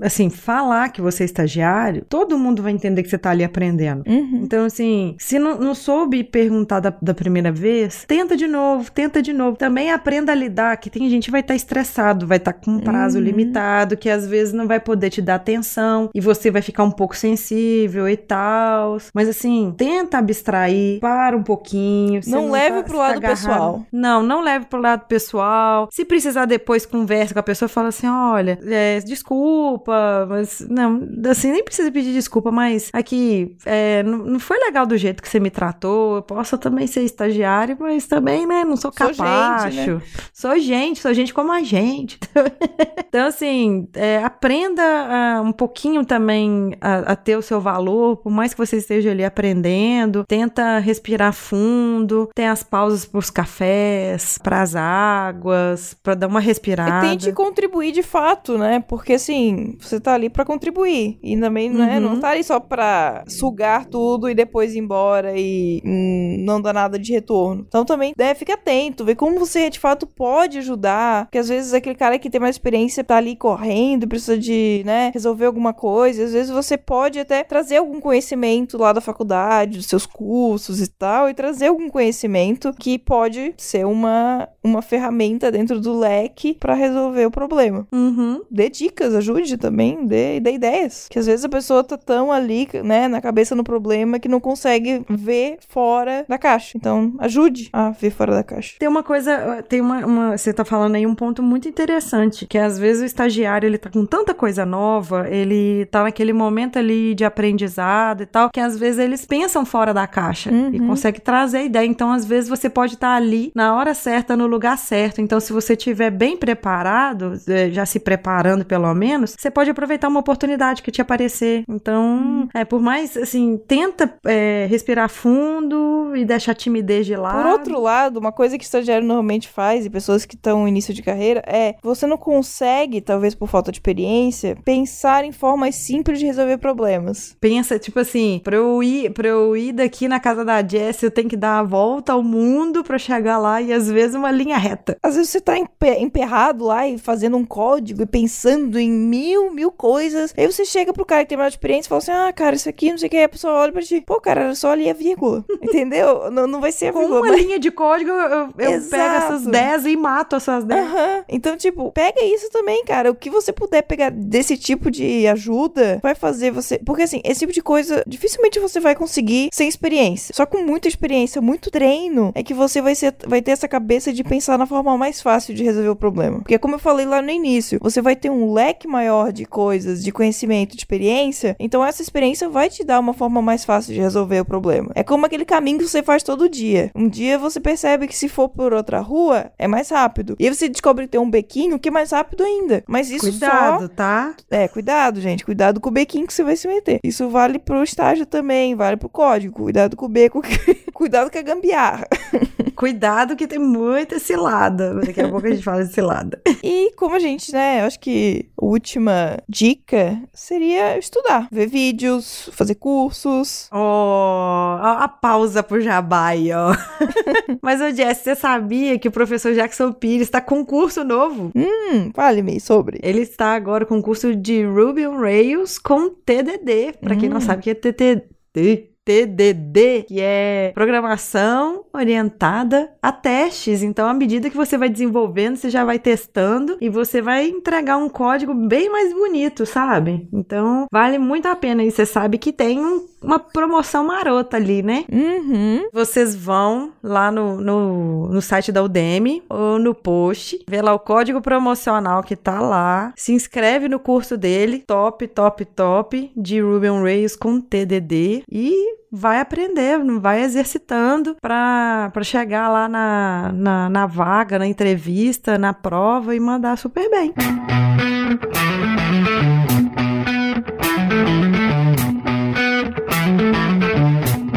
[SPEAKER 2] assim, falar que você é estagiário, todo mundo vai entender que você tá ali aprendendo.
[SPEAKER 1] uhum.
[SPEAKER 2] Então, assim, se não, não soube perguntar da, da primeira vez, tenta de novo, tenta de novo. Também aprenda a lidar, que tem gente que vai estar estressado, vai estar com um prazo
[SPEAKER 1] Uhum.
[SPEAKER 2] limitado, que às vezes não vai poder te dar atenção e você vai ficar um pouco sensível e tal. Mas assim, tenta abstrair, para um pouquinho. você
[SPEAKER 1] Não leve
[SPEAKER 2] tá-
[SPEAKER 1] pro
[SPEAKER 2] tá
[SPEAKER 1] lado
[SPEAKER 2] agarrado.
[SPEAKER 1] pessoal.
[SPEAKER 2] Não, não leve pro lado pessoal. Se precisar depois conversa com a pessoa, fala assim, olha, é, desculpa, mas não, assim, nem precisa pedir desculpa, mas aqui, é, não, não foi legal do jeito que você me tratou, eu posso também ser estagiário, mas também, né, não sou
[SPEAKER 1] Sou
[SPEAKER 2] capacho.
[SPEAKER 1] gente, né?
[SPEAKER 2] Sou gente, sou gente como a gente. então, assim, é, aprenda ah, um pouquinho também a, a ter o seu valor, por mais que você esteja ali aprendendo, tenta respirar fundo, tem as pausas pros cafés, pras águas, pra dar uma
[SPEAKER 1] E
[SPEAKER 2] respirada.
[SPEAKER 1] tente contribuir de fato, né? Porque assim, você tá ali pra contribuir. E também, né,
[SPEAKER 2] Uhum.
[SPEAKER 1] não tá ali só pra sugar tudo e depois ir embora e hum, não dar nada de retorno. Então também, né, fica atento, vê como você de fato pode ajudar. Porque às vezes aquele cara que tem mais experiência tá ali correndo precisa de, né, resolver alguma coisa. Às vezes você pode até trazer algum conhecimento lá da faculdade, dos seus cursos e tal, e trazer algum conhecimento que pode ser uma, uma ferramenta dentro do leque pra resolver o problema.
[SPEAKER 2] Uhum.
[SPEAKER 1] Dê dicas, ajude também, dê, dê ideias. Que às vezes a pessoa tá tão ali, né, na cabeça no problema que não consegue ver fora da caixa. Então, ajude a ver fora da caixa.
[SPEAKER 2] Tem uma coisa, tem uma, uma- Você tá falando aí um ponto muito interessante, que às vezes o estagiário, ele tá com tanta coisa nova, ele tá naquele momento ali de aprendizado e tal, que às vezes eles pensam fora da caixa e
[SPEAKER 1] Uhum.
[SPEAKER 2] conseguem trazer ideia. Então, às vezes, você pode estar ali na hora certa, no lugar certo. Então, se você estiver bem preparado, eh, já se preparando pelo menos, você pode aproveitar uma oportunidade que te aparecer. Então, é, por mais, assim, tenta é, respirar fundo e deixar a timidez de lado.
[SPEAKER 1] Por outro lado, uma coisa que estagiário normalmente faz, e pessoas que estão no início de carreira, é você não consegue, talvez por falta de experiência, pensar em formas simples de resolver problemas.
[SPEAKER 2] Pensa, tipo assim, pra eu ir, pra eu ir daqui na casa da Jess, eu tenho que dar a volta ao mundo pra chegar lá e às vezes uma linha reta.
[SPEAKER 1] Às vezes você tá empe- emperrado lá e fazendo um código e pensando em mil, mil coisas. Aí você chega pro cara que tem mais experiência e fala assim: Ah, cara, isso aqui, não sei o que. A pessoa olha pra ti: Pô, cara, era só ali a vírgula. Entendeu? Não, não vai ser a
[SPEAKER 2] Com
[SPEAKER 1] vírgula.
[SPEAKER 2] uma
[SPEAKER 1] mas-
[SPEAKER 2] linha de código, eu, eu pego essas 10 e mato essas 10.
[SPEAKER 1] Aham. Então, tipo, pega isso também, cara. O que você puder pegar desse tipo de ajuda vai fazer você. Porque, assim, esse tipo de coisa dificilmente você vai conseguir sem experiência. Só com muita experiência, muito treino, é que você vai, ser, vai ter essa cabeça de pensar na forma mais fácil de resolver o problema. Porque, como eu falei lá no início, você vai ter um leque maior de coisas, de conhecimento, de experiência. Então, essa experiência vai te dar uma forma mais fácil de resolver o problema. É como aquele caminho que você faz todo dia. Um dia você percebe que se for por outra rua, é mais rápido. E aí você descobre que tem um bequinho que é mais rápido ainda. Mas isso
[SPEAKER 2] Cuidado, tá?
[SPEAKER 1] só... É, cuidado, gente. Cuidado com o bequinho que você vai se meter. Isso vale pro estágio também, vale pro código. Cuidado com o beco. cuidado com a gambiarra.
[SPEAKER 2] Cuidado que tem muita cilada. Daqui a pouco a gente fala de cilada.
[SPEAKER 1] E como a gente, né, eu acho que a última dica seria estudar. Ver vídeos, fazer cursos.
[SPEAKER 2] Ó, a, a pausa pro jabá aí, ó. Mas, ô Jess, você sabia que o professor Jackson Pires está com um curso novo?
[SPEAKER 1] Hum, fale-me sobre.
[SPEAKER 2] Ele está agora com um curso de Ruby on Rails com TDD. Pra quem não
[SPEAKER 1] Hum.
[SPEAKER 2] sabe o que é TDD. TDD, que é programação orientada a testes. Então, à medida que você vai desenvolvendo, você já vai testando e você vai entregar um código bem mais bonito, sabe? Então, vale muito a pena. E você sabe que tem um- uma promoção marota ali, né?
[SPEAKER 1] Uhum.
[SPEAKER 2] Vocês vão lá no, no, no site da Udemy ou no post, vê lá o código promocional que tá lá, se inscreve no curso dele, top, top, top, de Ruby on Rails com TDD e vai aprendendo, vai exercitando pra pra chegar lá na, na, na vaga, na entrevista, na prova e mandar super bem.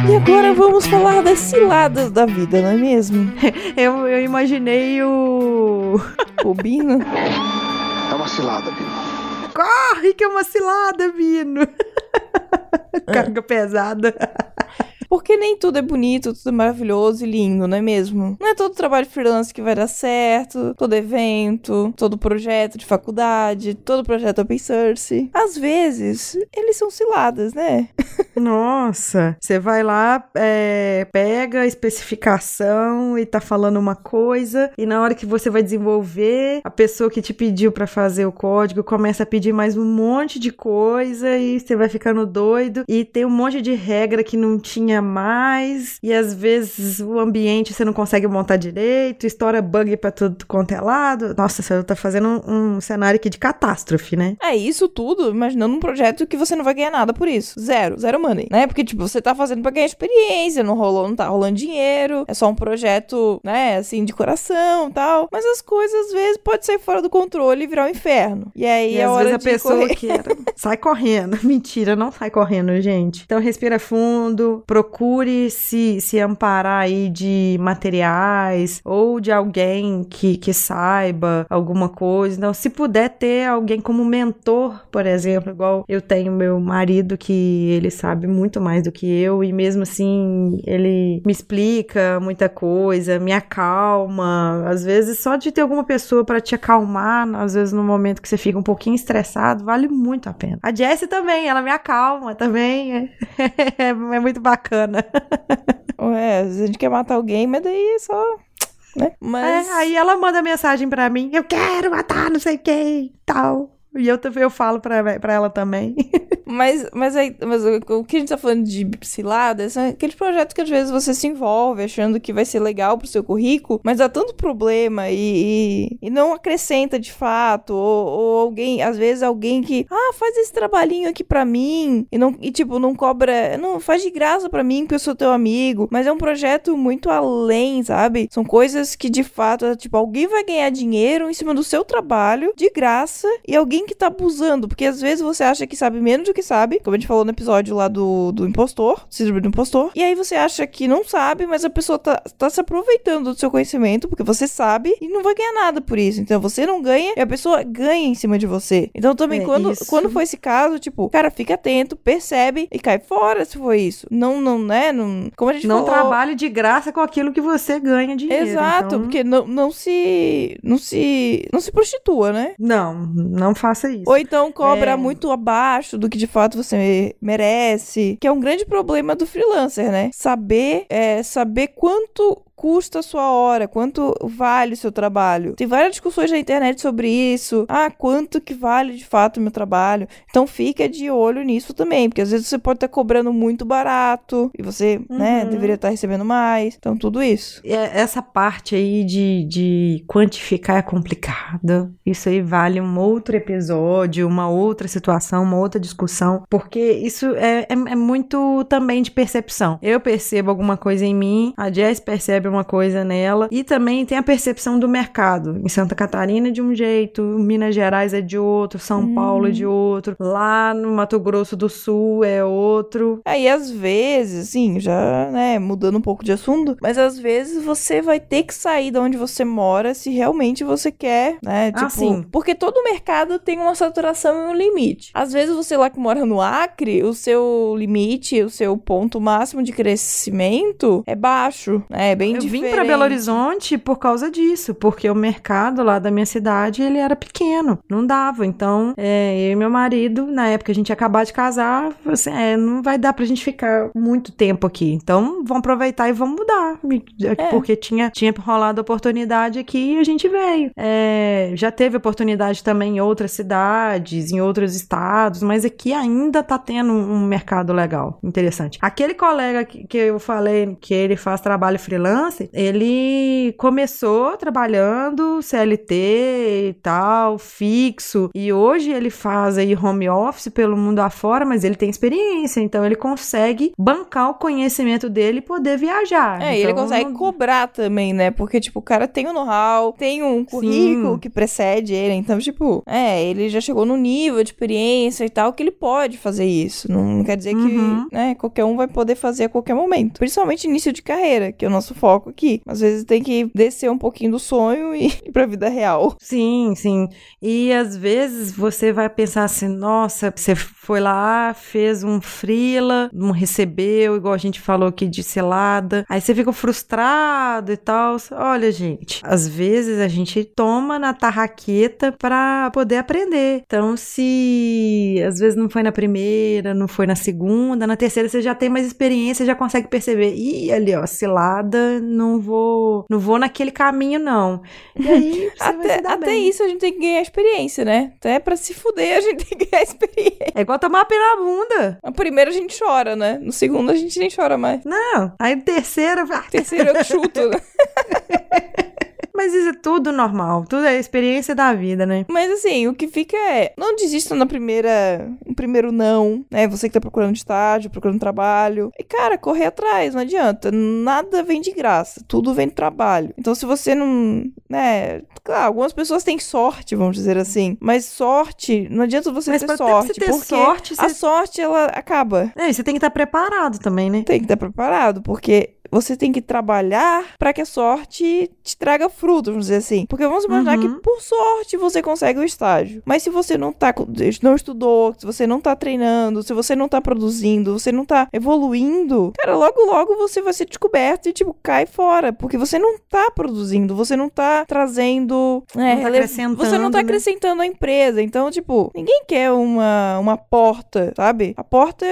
[SPEAKER 1] E agora vamos falar das ciladas da vida, não é mesmo?
[SPEAKER 2] Eu, eu imaginei o.
[SPEAKER 1] Bobina.
[SPEAKER 4] É uma cilada, Bino.
[SPEAKER 2] Corre que é uma cilada, Bino! Carga pesada.
[SPEAKER 1] Porque nem tudo é bonito, tudo é maravilhoso e lindo, não é mesmo? Não é todo trabalho freelance que vai dar certo, todo evento, todo projeto de faculdade, todo projeto open source. Às vezes, eles são ciladas, né?
[SPEAKER 2] Nossa, você vai lá, é, pega a especificação e tá falando uma coisa, e na hora que você vai desenvolver, a pessoa que te pediu pra fazer o código começa a pedir mais um monte de coisa e você vai ficando doido, e tem um monte de regra que não tinha mais, e às vezes o ambiente você não consegue montar direito, estoura bug pra tudo quanto é lado. Nossa, você tá fazendo um, um cenário aqui de catástrofe, né?
[SPEAKER 1] É isso tudo, imaginando um projeto que você não vai ganhar nada por isso. Zero, zero money, né? Porque, tipo, você tá fazendo pra ganhar experiência, não rolou, não tá rolando dinheiro, é só um projeto, né, assim, de coração e tal. Mas as coisas, às vezes, pode sair fora do controle e virar um inferno. E aí
[SPEAKER 2] E
[SPEAKER 1] é
[SPEAKER 2] às
[SPEAKER 1] hora
[SPEAKER 2] vezes a pessoa
[SPEAKER 1] correr.
[SPEAKER 2] quer. Sai correndo. Mentira, não sai correndo, gente. Então respira fundo, procure se, se amparar aí de materiais ou de alguém que, que saiba alguma coisa. Então, se puder ter alguém como mentor, por exemplo, igual eu tenho meu marido que ele sabe muito mais do que eu e mesmo assim ele me explica muita coisa, me acalma. Às vezes só de ter alguma pessoa pra te acalmar, às vezes no momento que você fica um pouquinho estressado, vale muito a pena. A Jessie também, ela me acalma também. É, é muito bacana.
[SPEAKER 1] É, vezes a gente quer matar alguém, mas daí é só. Né? Mas.
[SPEAKER 2] É, aí ela manda mensagem pra mim: Eu quero matar não sei quem tal. E eu, também- eu falo pra, pra ela também.
[SPEAKER 1] Mas, mas, aí, mas o, que a gente tá falando de cilada são aqueles projetos que às vezes você se envolve achando que vai ser legal pro seu currículo, mas dá tanto problema e, e, e não acrescenta de fato. Ou, ou alguém, às vezes alguém que, ah, faz esse trabalhinho aqui pra mim e, não, e tipo, não cobra, não, faz de graça pra mim porque eu sou teu amigo, mas é um projeto muito além, sabe? São coisas que de fato, é, tipo, alguém vai ganhar dinheiro em cima do seu trabalho de graça e alguém que tá abusando, porque às vezes você acha que sabe menos do que que sabe, como a gente falou no episódio lá do, do impostor, síndrome do impostor. E aí você acha que não sabe, mas a pessoa tá, tá se aproveitando do seu conhecimento, porque você sabe e não vai ganhar nada por isso. Então você não ganha e a pessoa ganha em cima de você. Então também,
[SPEAKER 2] É,
[SPEAKER 1] quando,
[SPEAKER 2] isso.
[SPEAKER 1] quando for esse caso, tipo, cara, fica atento, percebe e cai fora se for isso. Não, não, né? Não, como a gente
[SPEAKER 2] Não
[SPEAKER 1] falou.
[SPEAKER 2] trabalhe de graça com aquilo que você ganha dinheiro.
[SPEAKER 1] Exato,
[SPEAKER 2] então-
[SPEAKER 1] porque não, não se. Não se. Não se prostitua, né?
[SPEAKER 2] Não, não faça isso.
[SPEAKER 1] Ou então cobra
[SPEAKER 2] É.
[SPEAKER 1] muito abaixo do que de fato você merece. Que é um grande problema do freelancer, né? Saber, é, saber quanto custa a sua hora, quanto vale o seu trabalho. Tem várias discussões na internet sobre isso. Ah, quanto que vale de fato o meu trabalho? Então fica de olho nisso também, porque às vezes você pode estar cobrando muito barato e você, né,
[SPEAKER 2] Uhum.
[SPEAKER 1] deveria estar recebendo mais. Então tudo isso.
[SPEAKER 2] É, Essa parte aí de, de quantificar é complicada. Isso aí vale um outro episódio, uma outra situação, uma outra discussão, porque isso é, é, é muito também de percepção. Eu percebo alguma coisa em mim, a Jess percebe uma coisa nela, e também tem a percepção do mercado. Em Santa Catarina é de um jeito, Minas Gerais é de outro, São Paulo é de outro, lá no Mato Grosso do Sul é outro.
[SPEAKER 1] Aí, às vezes, assim, já, né, mudando um pouco de assunto, mas às vezes você vai ter que sair de onde você mora se realmente você quer, né? Tipo,
[SPEAKER 2] Ah, sim.
[SPEAKER 1] porque todo mercado tem uma saturação e um limite. Às vezes você lá que mora no Acre, o seu limite, o seu ponto máximo de crescimento é baixo, né? É bem
[SPEAKER 2] Eu
[SPEAKER 1] diferente.
[SPEAKER 2] vim pra Belo Horizonte por causa disso, porque o mercado lá da minha cidade, ele era pequeno, não dava. Então, é, eu e meu marido, na época a gente ia acabar de casar, assim, é, não vai dar pra gente ficar muito tempo aqui. Então, vamos aproveitar e vamos mudar. E- Porque tinha, tinha rolado oportunidade aqui e a gente veio. É, já teve oportunidade também em outras cidades, em outros estados, mas aqui ainda tá tendo um mercado legal, interessante. Aquele colega que, que eu falei que ele faz trabalho freelance, ele começou trabalhando CLT e tal, fixo, e hoje ele faz aí home office pelo mundo afora, mas ele tem experiência, então ele consegue bancar o conhecimento dele e poder viajar.
[SPEAKER 1] É, e ele
[SPEAKER 2] Então,
[SPEAKER 1] consegue cobrar também, né? Porque, tipo, o cara tem o know-how, tem um currículo
[SPEAKER 2] Sim.
[SPEAKER 1] que precede ele. Então, tipo, é, ele já chegou no nível de experiência e tal que ele pode fazer isso. Não quer dizer
[SPEAKER 2] Uhum.
[SPEAKER 1] que, né, qualquer um vai poder fazer a qualquer momento. Principalmente início de carreira, que é o nosso foco aqui. Às vezes tem que descer um pouquinho do sonho e ir pra vida real.
[SPEAKER 2] Sim, sim. E às vezes você vai pensar assim, nossa, você foi lá, fez um frila, não recebeu, igual a gente falou aqui de selada. Aí você fica frustrado e tal. Olha, gente, às vezes a gente toma na tarraqueta pra poder aprender. Então, se às vezes não foi na primeira, não foi na segunda, na terceira você já tem mais experiência, já consegue perceber. Ih, ali, ó, cilada, não vou, não vou naquele caminho não. E aí, você vai
[SPEAKER 1] Até,
[SPEAKER 2] se dar
[SPEAKER 1] até
[SPEAKER 2] bem.
[SPEAKER 1] isso a gente tem que ganhar experiência, né? Até pra se fuder a gente tem que ganhar experiência.
[SPEAKER 2] É igual tomar pé na bunda.
[SPEAKER 1] No primeiro a gente chora, né? No segundo a gente nem chora mais.
[SPEAKER 2] Não, aí terceira, ah,
[SPEAKER 1] Terceiro eu chuto?
[SPEAKER 2] mas isso é tudo normal, tudo é experiência da vida, né?
[SPEAKER 1] Mas assim, o que fica é, não desista na primeira, no primeiro não, né? Você que tá procurando estágio, procurando trabalho. E cara, correr atrás, não adianta. Nada vem de graça, tudo vem do trabalho. Então se você não, né, claro, algumas pessoas têm sorte, vamos dizer assim, mas sorte, não adianta você
[SPEAKER 2] Mas
[SPEAKER 1] ter sorte,
[SPEAKER 2] você ter
[SPEAKER 1] porque
[SPEAKER 2] sorte,
[SPEAKER 1] a
[SPEAKER 2] você-
[SPEAKER 1] sorte ela acaba.
[SPEAKER 2] É, e você tem que estar preparado também, né?
[SPEAKER 1] Tem que estar preparado, porque você tem que trabalhar para que a sorte te traga vamos dizer assim. Porque vamos imaginar
[SPEAKER 2] Uhum.
[SPEAKER 1] que por sorte você consegue o estágio. Mas se você não tá co- não estudou, se você não tá treinando, se você não tá produzindo, você não tá evoluindo, cara, logo logo você vai ser descoberto e tipo cai fora, porque você não tá produzindo, você não tá trazendo, né,
[SPEAKER 2] Não tá acrescentando,
[SPEAKER 1] você não tá
[SPEAKER 2] né?
[SPEAKER 1] acrescentando a empresa. Então, tipo, ninguém quer uma uma porta, sabe? A porta,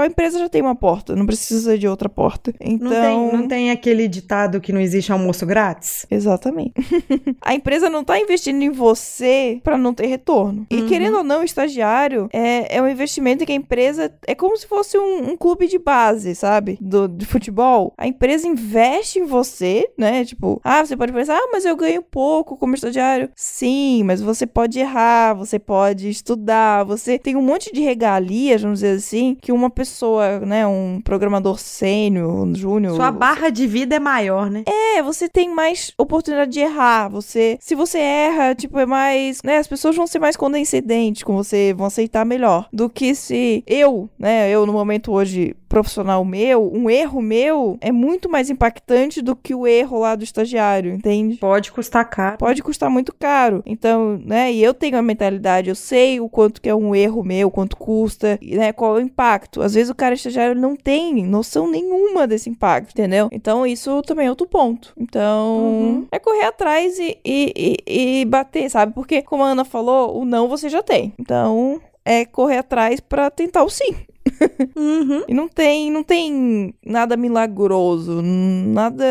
[SPEAKER 1] a empresa já tem uma porta, não precisa de outra porta. Então,
[SPEAKER 2] Não, tem, não tem aquele ditado que não existe almoço grátis?
[SPEAKER 1] Exatamente. a empresa não tá investindo em você pra não ter retorno. E
[SPEAKER 2] Uhum.
[SPEAKER 1] querendo ou não, o estagiário é, é um investimento que a empresa é como se fosse um, um clube de base, sabe? Do, de futebol. A empresa investe em você, né? Tipo, ah, você pode pensar, ah, mas eu ganho pouco como estagiário. Sim, mas você pode errar, você pode estudar, você tem um monte de regalias, vamos dizer assim, que uma pessoa, né, um programador sênior, um júnior,
[SPEAKER 2] Sua barra de vida é maior, né?
[SPEAKER 1] É, você tem mais oportunidade de errar. Você, se você erra, tipo, é mais, né, as pessoas vão ser mais condescendentes com você, vão aceitar melhor do que se eu, né, eu no momento hoje profissional meu, um erro meu é muito mais impactante do que o erro lá do estagiário, entende?
[SPEAKER 2] Pode custar caro.
[SPEAKER 1] Pode custar muito caro. Então, né, e eu tenho a mentalidade, eu sei o quanto que é um erro meu, quanto custa, né, qual é o impacto. Às vezes o cara estagiário não tem noção nenhuma desse impacto, entendeu? Então, isso também é outro ponto. Então, uhum. é correr atrás e, e, e, e bater, sabe? Porque, como a Ana falou, o não você já tem. Então, é correr atrás para tentar o sim
[SPEAKER 2] uhum.
[SPEAKER 1] E não tem, não tem nada milagroso, nada.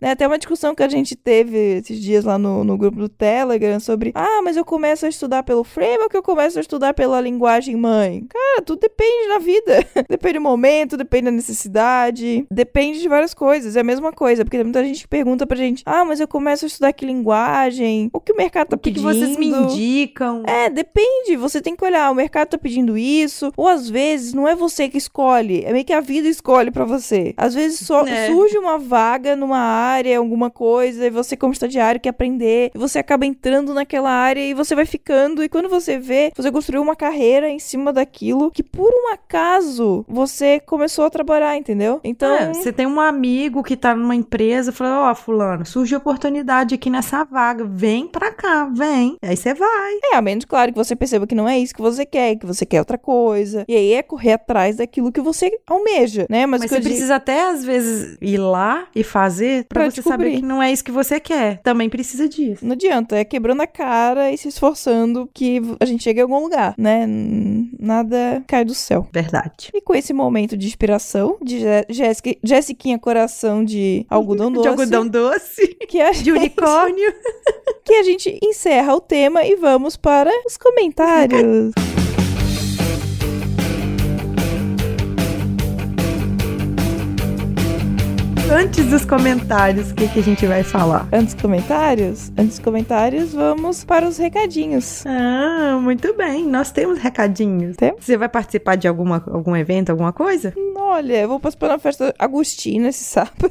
[SPEAKER 1] Né? Até uma discussão que a gente teve esses dias lá no, no grupo do Telegram sobre: ah, mas eu começo a estudar pelo framework ou eu começo a estudar pela linguagem mãe? Cara, tudo depende da vida. depende do momento, depende da necessidade, depende de várias coisas. É a mesma coisa, porque muita gente pergunta pra gente: ah, mas eu começo a estudar que linguagem? O que o mercado tá
[SPEAKER 2] o que
[SPEAKER 1] pedindo?
[SPEAKER 2] O que vocês me indicam?
[SPEAKER 1] É, depende. Você tem que olhar, o mercado tá pedindo isso, ou às vezes não é você que escolhe, é meio que a vida escolhe para você. Às vezes só é. surge uma vaga numa área, alguma coisa, e você, como estagiário, quer aprender, e você acaba entrando naquela área e você vai ficando, e quando você vê, você construiu uma carreira em cima daquilo que por um acaso você começou a trabalhar, entendeu? Então.
[SPEAKER 2] É, você tem um amigo que tá numa empresa, fala: Ó, oh, Fulano, surge oportunidade aqui nessa vaga, vem pra cá, vem. Aí você vai.
[SPEAKER 1] É, a menos, claro, que você perceba que não é isso que você quer, que você quer outra coisa. E aí é correr atrás daquilo que você almeja, né?
[SPEAKER 2] Mas, Mas você precisa digo... até, às vezes, ir lá e fazer pra, pra você descobrir. saber que não é isso que você quer. Também precisa disso.
[SPEAKER 1] Não adianta, é quebrando a cara e se esforçando que a gente chegue a algum lugar, né? Nada cai do céu.
[SPEAKER 2] Verdade.
[SPEAKER 1] E com esse momento de inspiração de Jéssica, Jessiquinha Coração de Algodão Doce.
[SPEAKER 2] de algodão doce.
[SPEAKER 1] Que a
[SPEAKER 2] de unicórnio.
[SPEAKER 1] que a gente encerra o tema e vamos para os comentários.
[SPEAKER 2] Antes dos comentários, o que, que a gente vai falar?
[SPEAKER 1] Antes dos comentários? Antes dos comentários, vamos para os recadinhos.
[SPEAKER 2] Ah, muito bem. Nós temos recadinhos.
[SPEAKER 1] Temos?
[SPEAKER 2] Você vai participar de alguma, algum evento, alguma coisa?
[SPEAKER 1] Olha, eu vou participar na festa Agostina esse sábado.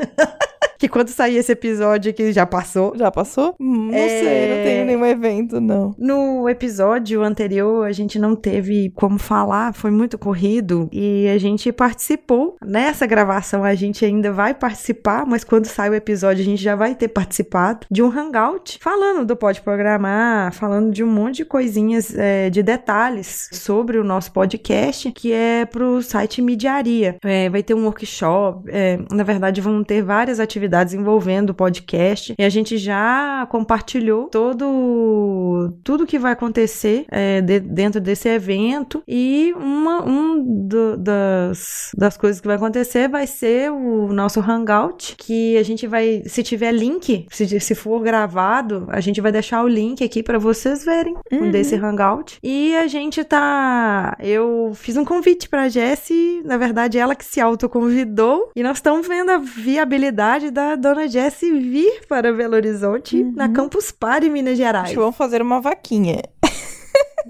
[SPEAKER 2] que quando sair esse episódio aqui já passou.
[SPEAKER 1] Já passou? Hum, não é... sei, não tenho nenhum evento, não.
[SPEAKER 2] No episódio anterior, a gente não teve como falar, foi muito corrido e a gente participou. Nessa gravação, a gente ainda vai participar, mas quando sai o episódio, a gente já vai ter participado de um hangout falando do Pode Programar, falando de um monte de coisinhas, é, de detalhes sobre o nosso podcast, que é pro site Mediaria. É, vai ter um workshop, é, na verdade, vão ter várias atividades atividades envolvendo o podcast. E a gente já compartilhou todo tudo que vai acontecer é, de, dentro desse evento. E uma um do, das, das coisas que vai acontecer vai ser o nosso Hangout, que a gente vai, se tiver link, se, se for gravado, a gente vai deixar o link aqui para vocês verem uhum. desse Hangout. E a gente tá. Eu fiz um convite pra Jessie, na verdade, ela que se autoconvidou. E nós estamos vendo a viabilidade da da dona Jessie vir para Belo Horizonte, uhum. na Campus Party, Minas Gerais. Acho
[SPEAKER 1] que vamos fazer uma vaquinha.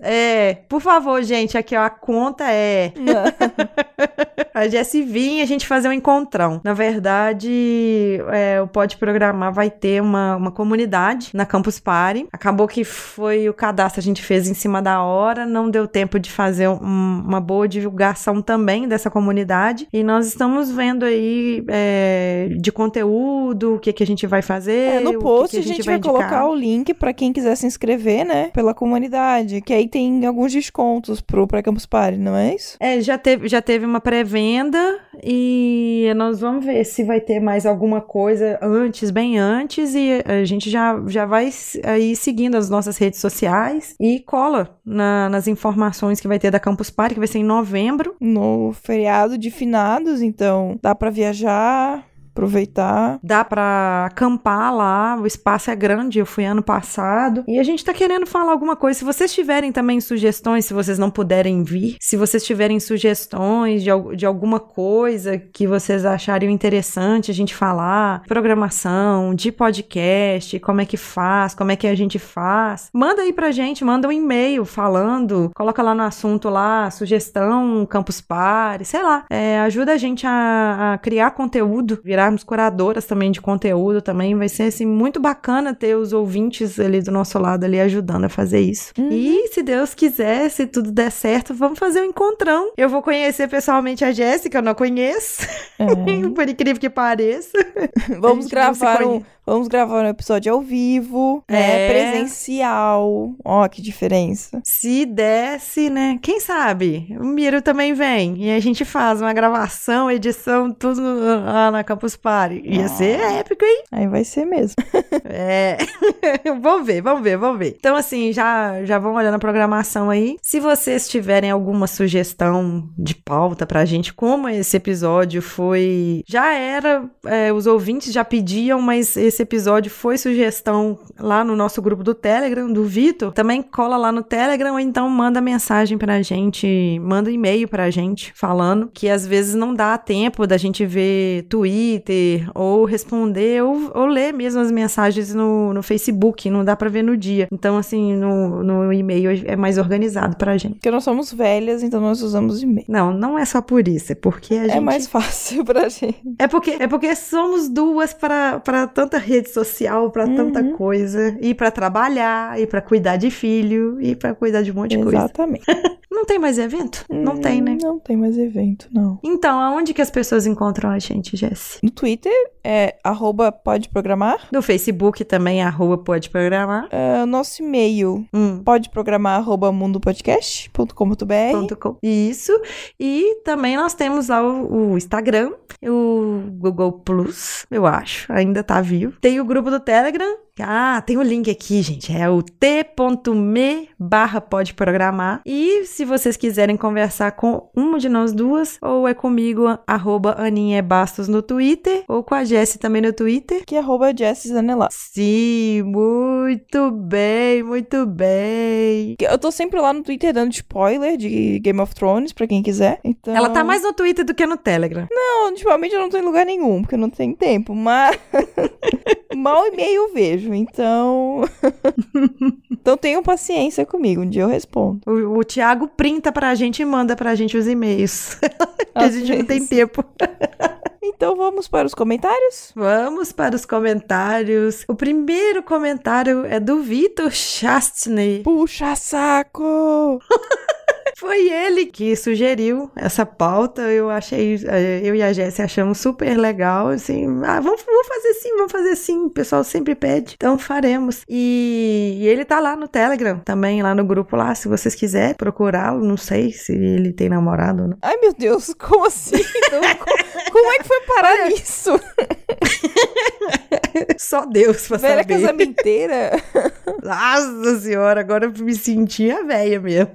[SPEAKER 2] É, por favor, gente, aqui ó, a conta é. a Jessie vir e a gente fazer um encontrão. Na verdade, é, o Pode Programar vai ter uma, uma comunidade na Campus Party. Acabou que foi o cadastro a gente fez em cima da hora, não deu tempo de fazer um, uma boa divulgação também dessa comunidade. E nós estamos vendo aí é, de conteúdo, o que, que a gente vai fazer.
[SPEAKER 1] É, no post que que a, gente a gente, vai, vai colocar o link para quem quiser se inscrever, né? Pela comunidade. Que aí tem alguns descontos pro pré-campus party, não é isso?
[SPEAKER 2] É, já teve, já teve uma pré-venda e nós vamos ver se vai ter mais alguma coisa antes, bem antes, e a gente já, já vai aí seguindo as nossas redes sociais e cola na, nas informações que vai ter da Campus Party, que vai ser em novembro.
[SPEAKER 1] No feriado de finados, então dá para viajar Aproveitar.
[SPEAKER 2] Dá pra acampar lá, o espaço é grande, eu fui ano passado. E a gente tá querendo falar alguma coisa. Se vocês tiverem também sugestões, se vocês não puderem vir, se vocês tiverem sugestões de, de alguma coisa que vocês achariam interessante a gente falar, programação, de podcast, como é que faz, como é que a gente faz, manda aí pra gente, manda um e-mail falando, coloca lá no assunto lá, sugestão, Campus Party, sei lá. É, ajuda a gente a, a criar conteúdo, virarmos curadoras também de conteúdo também. Vai ser assim muito bacana ter os ouvintes ali do nosso lado ali ajudando a fazer isso.
[SPEAKER 1] Uhum.
[SPEAKER 2] E se Deus quiser, se tudo der certo, vamos fazer um encontrão. Eu vou conhecer pessoalmente a Jéssica, eu não conheço,
[SPEAKER 1] É.
[SPEAKER 2] por incrível que pareça.
[SPEAKER 1] Vamos gravar um, vamos gravar um episódio ao vivo, né?
[SPEAKER 2] É.
[SPEAKER 1] Presencial. Ó, que diferença.
[SPEAKER 2] Se desse, né? Quem sabe? O Miro também vem e a gente faz uma gravação, edição, tudo lá na Campus Party. Ia ser épico, hein?
[SPEAKER 1] Aí vai ser mesmo.
[SPEAKER 2] É. vamos ver, vamos ver, vamos ver. Então, assim, já, já vão olhando a programação aí. Se vocês tiverem alguma sugestão de pauta pra gente, como esse episódio foi. Já era, é, os ouvintes já pediam, mas esse episódio foi sugestão lá no nosso grupo do Telegram, do Vitor. Também cola lá no Telegram ou então manda mensagem pra gente, manda um e-mail pra gente falando que às vezes não dá tempo da gente ver Twitter ou responder ou, ou ler mesmo as mensagens no, no Facebook, não dá pra ver no dia. Então, assim, no, no e-mail é mais organizado pra gente.
[SPEAKER 1] Porque nós somos velhas, então nós usamos e-mail.
[SPEAKER 2] Não, não é só por isso, é porque a gente.
[SPEAKER 1] É mais fácil pra gente.
[SPEAKER 2] É porque, é porque somos duas para para tanta rede social, pra tanta coisa, e pra trabalhar, e pra cuidar de filho, e pra cuidar de um monte de coisa.
[SPEAKER 1] Exatamente.
[SPEAKER 2] Não tem mais evento? Não tem, né?
[SPEAKER 1] Não tem mais evento, não.
[SPEAKER 2] Então, aonde que as pessoas encontram a gente, Jess?
[SPEAKER 1] No Twitter é arroba pode programar.
[SPEAKER 2] No Facebook também, arroba pode programar.
[SPEAKER 1] É, nosso e-mail
[SPEAKER 2] Hum.
[SPEAKER 1] pode programar arroba mundopodcast.com.br.
[SPEAKER 2] Isso. E também nós temos lá o, o Instagram, o Google Plus, eu acho, ainda tá vivo. Tem o grupo do Telegram. Ah, tem o link aqui, gente. É o t.me barra pode programar. E se vocês quiserem conversar com uma de nós duas, ou é comigo, arroba Aninha Bastos no Twitter, ou com a Jessie também no Twitter.
[SPEAKER 1] Que é arroba Jessie.
[SPEAKER 2] Sim, muito bem, muito bem.
[SPEAKER 1] Eu tô sempre lá no Twitter dando spoiler de Game of Thrones, pra quem quiser. Então...
[SPEAKER 2] Ela tá mais no Twitter do que no Telegram.
[SPEAKER 1] Não, ultimamente eu não tô em lugar nenhum, porque eu não tenho tempo, mas mal e meio eu vejo, então então tenham paciência comigo, um dia eu respondo.
[SPEAKER 2] O, o Thiago printa pra gente e manda pra gente os e-mails. que a gente não tem tempo.
[SPEAKER 1] Então vamos para os comentários?
[SPEAKER 2] Vamos para os comentários. O primeiro comentário é do Vitor Chastney.
[SPEAKER 1] Puxa saco!
[SPEAKER 2] Foi ele que sugeriu essa pauta. Eu achei, eh, eu e a Jéssica achamos super legal. Assim, ah, vamos, vamos fazer sim, vamos fazer sim. O pessoal sempre pede, então faremos. E, e ele tá lá no Telegram também, lá no grupo lá. Se vocês quiserem procurá-lo, não sei se ele tem namorado ou não.
[SPEAKER 1] Ai meu Deus, como assim? Então, co- como é que foi parar nisso?
[SPEAKER 2] Só Deus pra
[SPEAKER 1] Velha
[SPEAKER 2] saber.
[SPEAKER 1] casamenteira?
[SPEAKER 2] Nossa senhora, agora eu me senti a velha mesmo.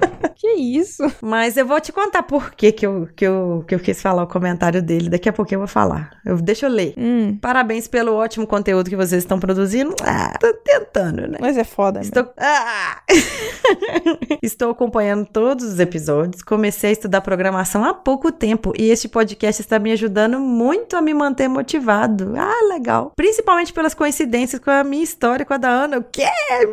[SPEAKER 1] Que isso?
[SPEAKER 2] Mas eu vou te contar por que, que, eu, que, eu, que eu quis falar o comentário dele. Daqui a pouquinho eu vou falar. Eu, deixa eu ler.
[SPEAKER 1] Hum,
[SPEAKER 2] Parabéns pelo ótimo conteúdo que vocês estão produzindo. Ah, tô tentando, né?
[SPEAKER 1] mas é foda, mesmo.
[SPEAKER 2] Estou... Ah! Estou acompanhando todos os episódios. Comecei a estudar programação há pouco tempo e este podcast está me ajudando muito a me manter motivado. Ah, legal. Principalmente pelas coincidências com a minha história com a da Ana. O quê?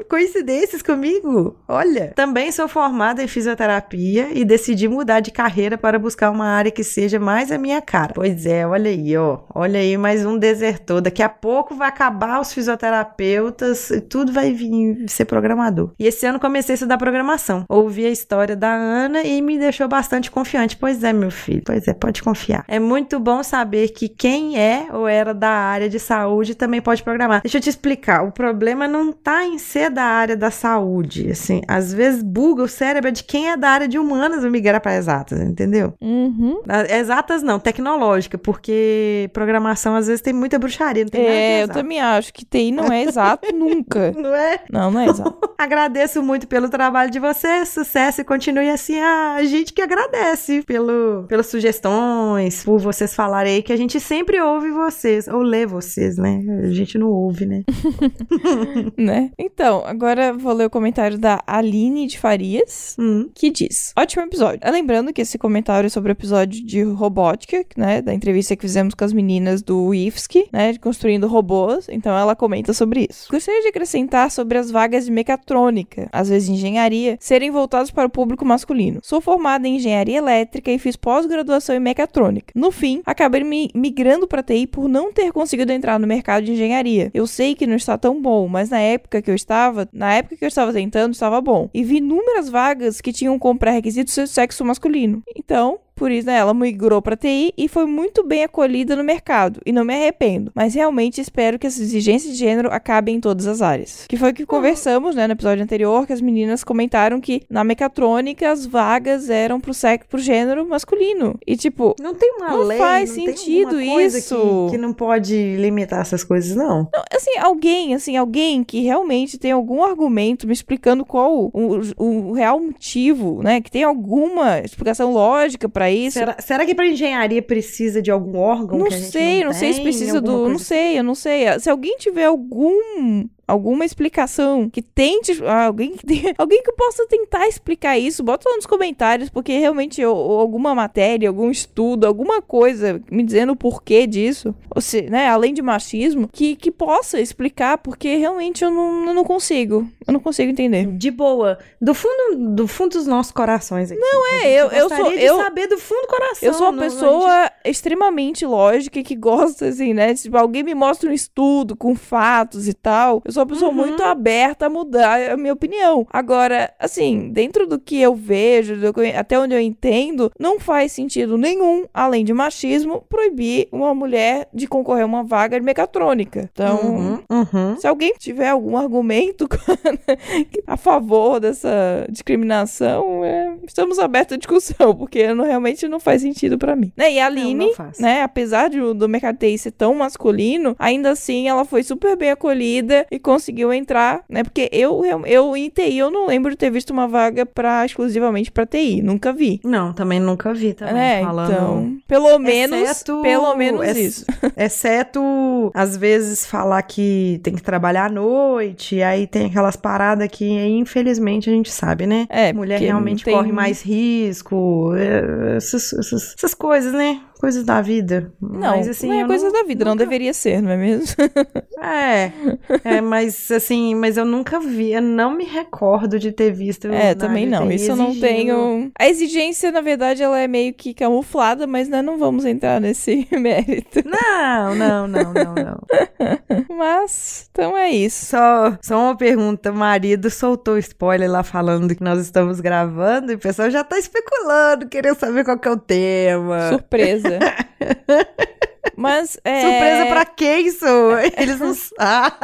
[SPEAKER 2] Coincidências comigo? Olha. Também sou formada em fisioterapia e decidi mudar de carreira para buscar uma área que seja mais a minha cara. Pois é, olha aí, ó. Olha aí, mais um desertor. Daqui a pouco vai acabar os fisioterapeutas e tudo vai vir ser programador. E esse ano comecei a estudar programação. Ouvi a história da Ana e me deixou bastante confiante. Pois é, meu filho. Pois é, pode confiar. É muito bom saber que quem é ou era da área de saúde também pode programar. Deixa eu te explicar. O problema não tá em ser da área da saúde. Assim, às vezes buga o cérebro de quem é da área de humanas e migrar para exatas, entendeu?
[SPEAKER 1] Uhum.
[SPEAKER 2] Ah, Exatas não, tecnológica, porque programação às vezes tem muita bruxaria, não tem
[SPEAKER 1] É, eu também acho que TI não é exato nunca.
[SPEAKER 2] Não é?
[SPEAKER 1] Não, não é exato.
[SPEAKER 2] Agradeço muito pelo trabalho de vocês você, sucesso e continue assim. Ah, a gente que agradece pelo, pelas sugestões, por vocês falarem aí que a gente sempre ouve vocês, ou lê vocês, né? A gente não ouve, né?
[SPEAKER 1] né? Então, agora vou ler o comentário da Aline de Farias,
[SPEAKER 2] Hum.
[SPEAKER 1] que diz: Ótimo episódio. Ah, Lembrando que esse comentário é sobre o episódio de robótica, né? Da entrevista que fizemos com as meninas do IFSC, né? Construindo robôs. Então ela comenta sobre isso. Gostaria de acrescentar sobre as vagas de mecatrônica, às vezes engenharia, serem voltadas para o público masculino. Sou formada em engenharia elétrica e fiz pós-graduação em mecatrônica. No fim, acabei me migrando para TI por não ter conseguido entrar no mercado de engenharia. Eu sei que não está tão bom, mas na época que eu estava, na época que eu estava tentando, estava bom. E vi inúmeras vagas que tinham como pré-requisito ser sexo masculino. Então, por isso, né, ela migrou para TI e foi muito bem acolhida no mercado. E não me arrependo. Mas realmente espero que as exigências de gênero acabem em todas as áreas. Que foi o que conversamos, né, no episódio anterior, que as meninas comentaram que na mecatrônica as vagas eram pro sexo, pro gênero masculino. E tipo,
[SPEAKER 2] Não tem uma
[SPEAKER 1] Não
[SPEAKER 2] lei,
[SPEAKER 1] faz
[SPEAKER 2] não tem
[SPEAKER 1] sentido
[SPEAKER 2] alguma coisa
[SPEAKER 1] isso.
[SPEAKER 2] Que, que não pode limitar essas coisas, não.
[SPEAKER 1] Não, assim, alguém, assim, alguém que realmente tem algum argumento me explicando qual o, o, o real motivo, né? Que tem alguma explicação lógica pra isso.
[SPEAKER 2] Será, será que pra engenharia precisa de algum órgão
[SPEAKER 1] Não sei,
[SPEAKER 2] não,
[SPEAKER 1] não sei se precisa do. Não
[SPEAKER 2] coisa
[SPEAKER 1] sei, eu não sei. Se alguém tiver algum. Alguma explicação que tente. ah, Alguém que, tenha- alguém que possa tentar explicar isso, bota lá nos comentários, porque realmente eu- alguma matéria, algum estudo, alguma coisa me dizendo o porquê disso, ou se, né, além de machismo, que, que possa explicar, porque realmente eu não, eu não consigo. Eu não consigo entender.
[SPEAKER 2] De boa. Do fundo, do fundo dos nossos corações. Aqui. Não
[SPEAKER 1] é, eu- eu sou- eu-
[SPEAKER 2] saber do fundo do coração.
[SPEAKER 1] Eu sou uma
[SPEAKER 2] não-
[SPEAKER 1] pessoa extremamente lógica e que gosta, assim, né? Tipo, alguém me mostra um estudo com fatos e tal. Eu sou uma pessoa
[SPEAKER 2] Uhum.
[SPEAKER 1] muito aberta a mudar a minha opinião. Agora, assim, dentro do que eu vejo, do até onde eu entendo, não faz sentido nenhum, além de machismo, proibir uma mulher de concorrer a uma vaga de mecatrônica. Então.
[SPEAKER 2] Uhum, uhum.
[SPEAKER 1] Se alguém tiver algum argumento a favor dessa discriminação, é, estamos abertos à discussão, porque não, realmente não faz sentido pra mim. Né? E a Aline, né, apesar de, do mercado TI ser tão masculino, ainda assim ela foi super bem acolhida e conseguiu entrar, né? Porque eu, real- eu em TI, eu não lembro de ter visto uma vaga pra, exclusivamente pra TI, nunca vi.
[SPEAKER 2] Não, também nunca vi também.
[SPEAKER 1] É,
[SPEAKER 2] falando...
[SPEAKER 1] então, pelo menos,
[SPEAKER 2] Exceto-
[SPEAKER 1] pelo menos
[SPEAKER 2] ex-
[SPEAKER 1] isso.
[SPEAKER 2] Exceto, às vezes, falar que tem que trabalhar à noite, aí tem aquelas paradas que, infelizmente, a gente sabe, né?
[SPEAKER 1] É,
[SPEAKER 2] Mulher realmente corre mais risco, é, essas, essas- essas coisas, né? Coisas da vida.
[SPEAKER 1] Não,
[SPEAKER 2] mas, assim,
[SPEAKER 1] não é
[SPEAKER 2] eu
[SPEAKER 1] coisa da vida, não
[SPEAKER 2] nunca-
[SPEAKER 1] deveria ser, não é mesmo?
[SPEAKER 2] É, é, mas assim, mas eu nunca vi, eu não me recordo de ter visto.
[SPEAKER 1] É, também não. Isso eu não
[SPEAKER 2] exigindo-
[SPEAKER 1] tenho. A exigência, na verdade, ela é meio que camuflada, mas né, não vamos entrar nesse mérito.
[SPEAKER 2] Não, não, não, não, não.
[SPEAKER 1] Mas, então é isso.
[SPEAKER 2] Só, só uma pergunta: o marido soltou spoiler lá falando que nós estamos gravando e o pessoal já tá especulando, querendo saber qual que é o tema.
[SPEAKER 1] Surpresa. Mas é.
[SPEAKER 2] Surpresa pra quem isso? Eles não sabem.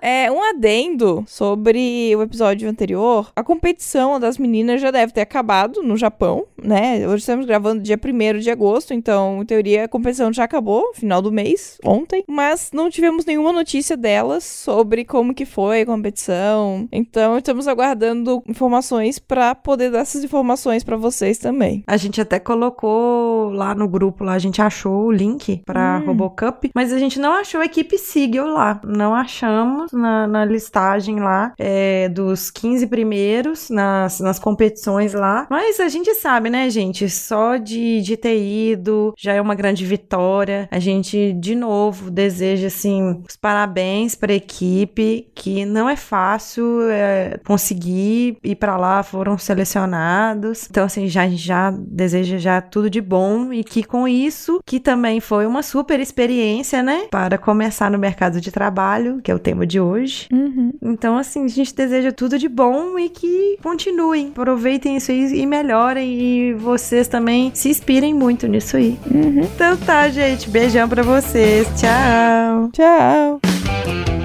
[SPEAKER 1] É um adendo sobre o episódio anterior. A competição das meninas já deve ter acabado no Japão, né? Hoje estamos gravando dia 1 de agosto, então, em teoria, a competição já acabou, final do mês, ontem. Mas não tivemos nenhuma notícia delas sobre como que foi a competição. Então, estamos aguardando informações pra poder dar essas informações pra vocês também.
[SPEAKER 2] A gente até colocou lá no grupo, lá a gente achou o link pra
[SPEAKER 1] Hum.
[SPEAKER 2] Robocup, mas a gente não achou a equipe Sigil lá. Não achamos na, na listagem lá é, dos 15 primeiros nas, nas competições lá. Mas a gente sabe, né, gente? Só de, de ter ido já é uma grande vitória. A gente, de novo, deseja, assim, os parabéns pra equipe, que não é fácil é, conseguir ir pra lá, foram selecionados. Então, assim, já, já deseja já tudo de bom e que com isso, que também foi uma super experiência, né? Para começar no mercado de trabalho, que é o tema de hoje.
[SPEAKER 1] Uhum.
[SPEAKER 2] Então, assim, a gente deseja tudo de bom e que continuem, aproveitem isso aí e melhorem e vocês também se inspirem muito nisso aí.
[SPEAKER 1] Uhum.
[SPEAKER 2] Então tá, gente, beijão pra vocês. Tchau.
[SPEAKER 1] Tchau.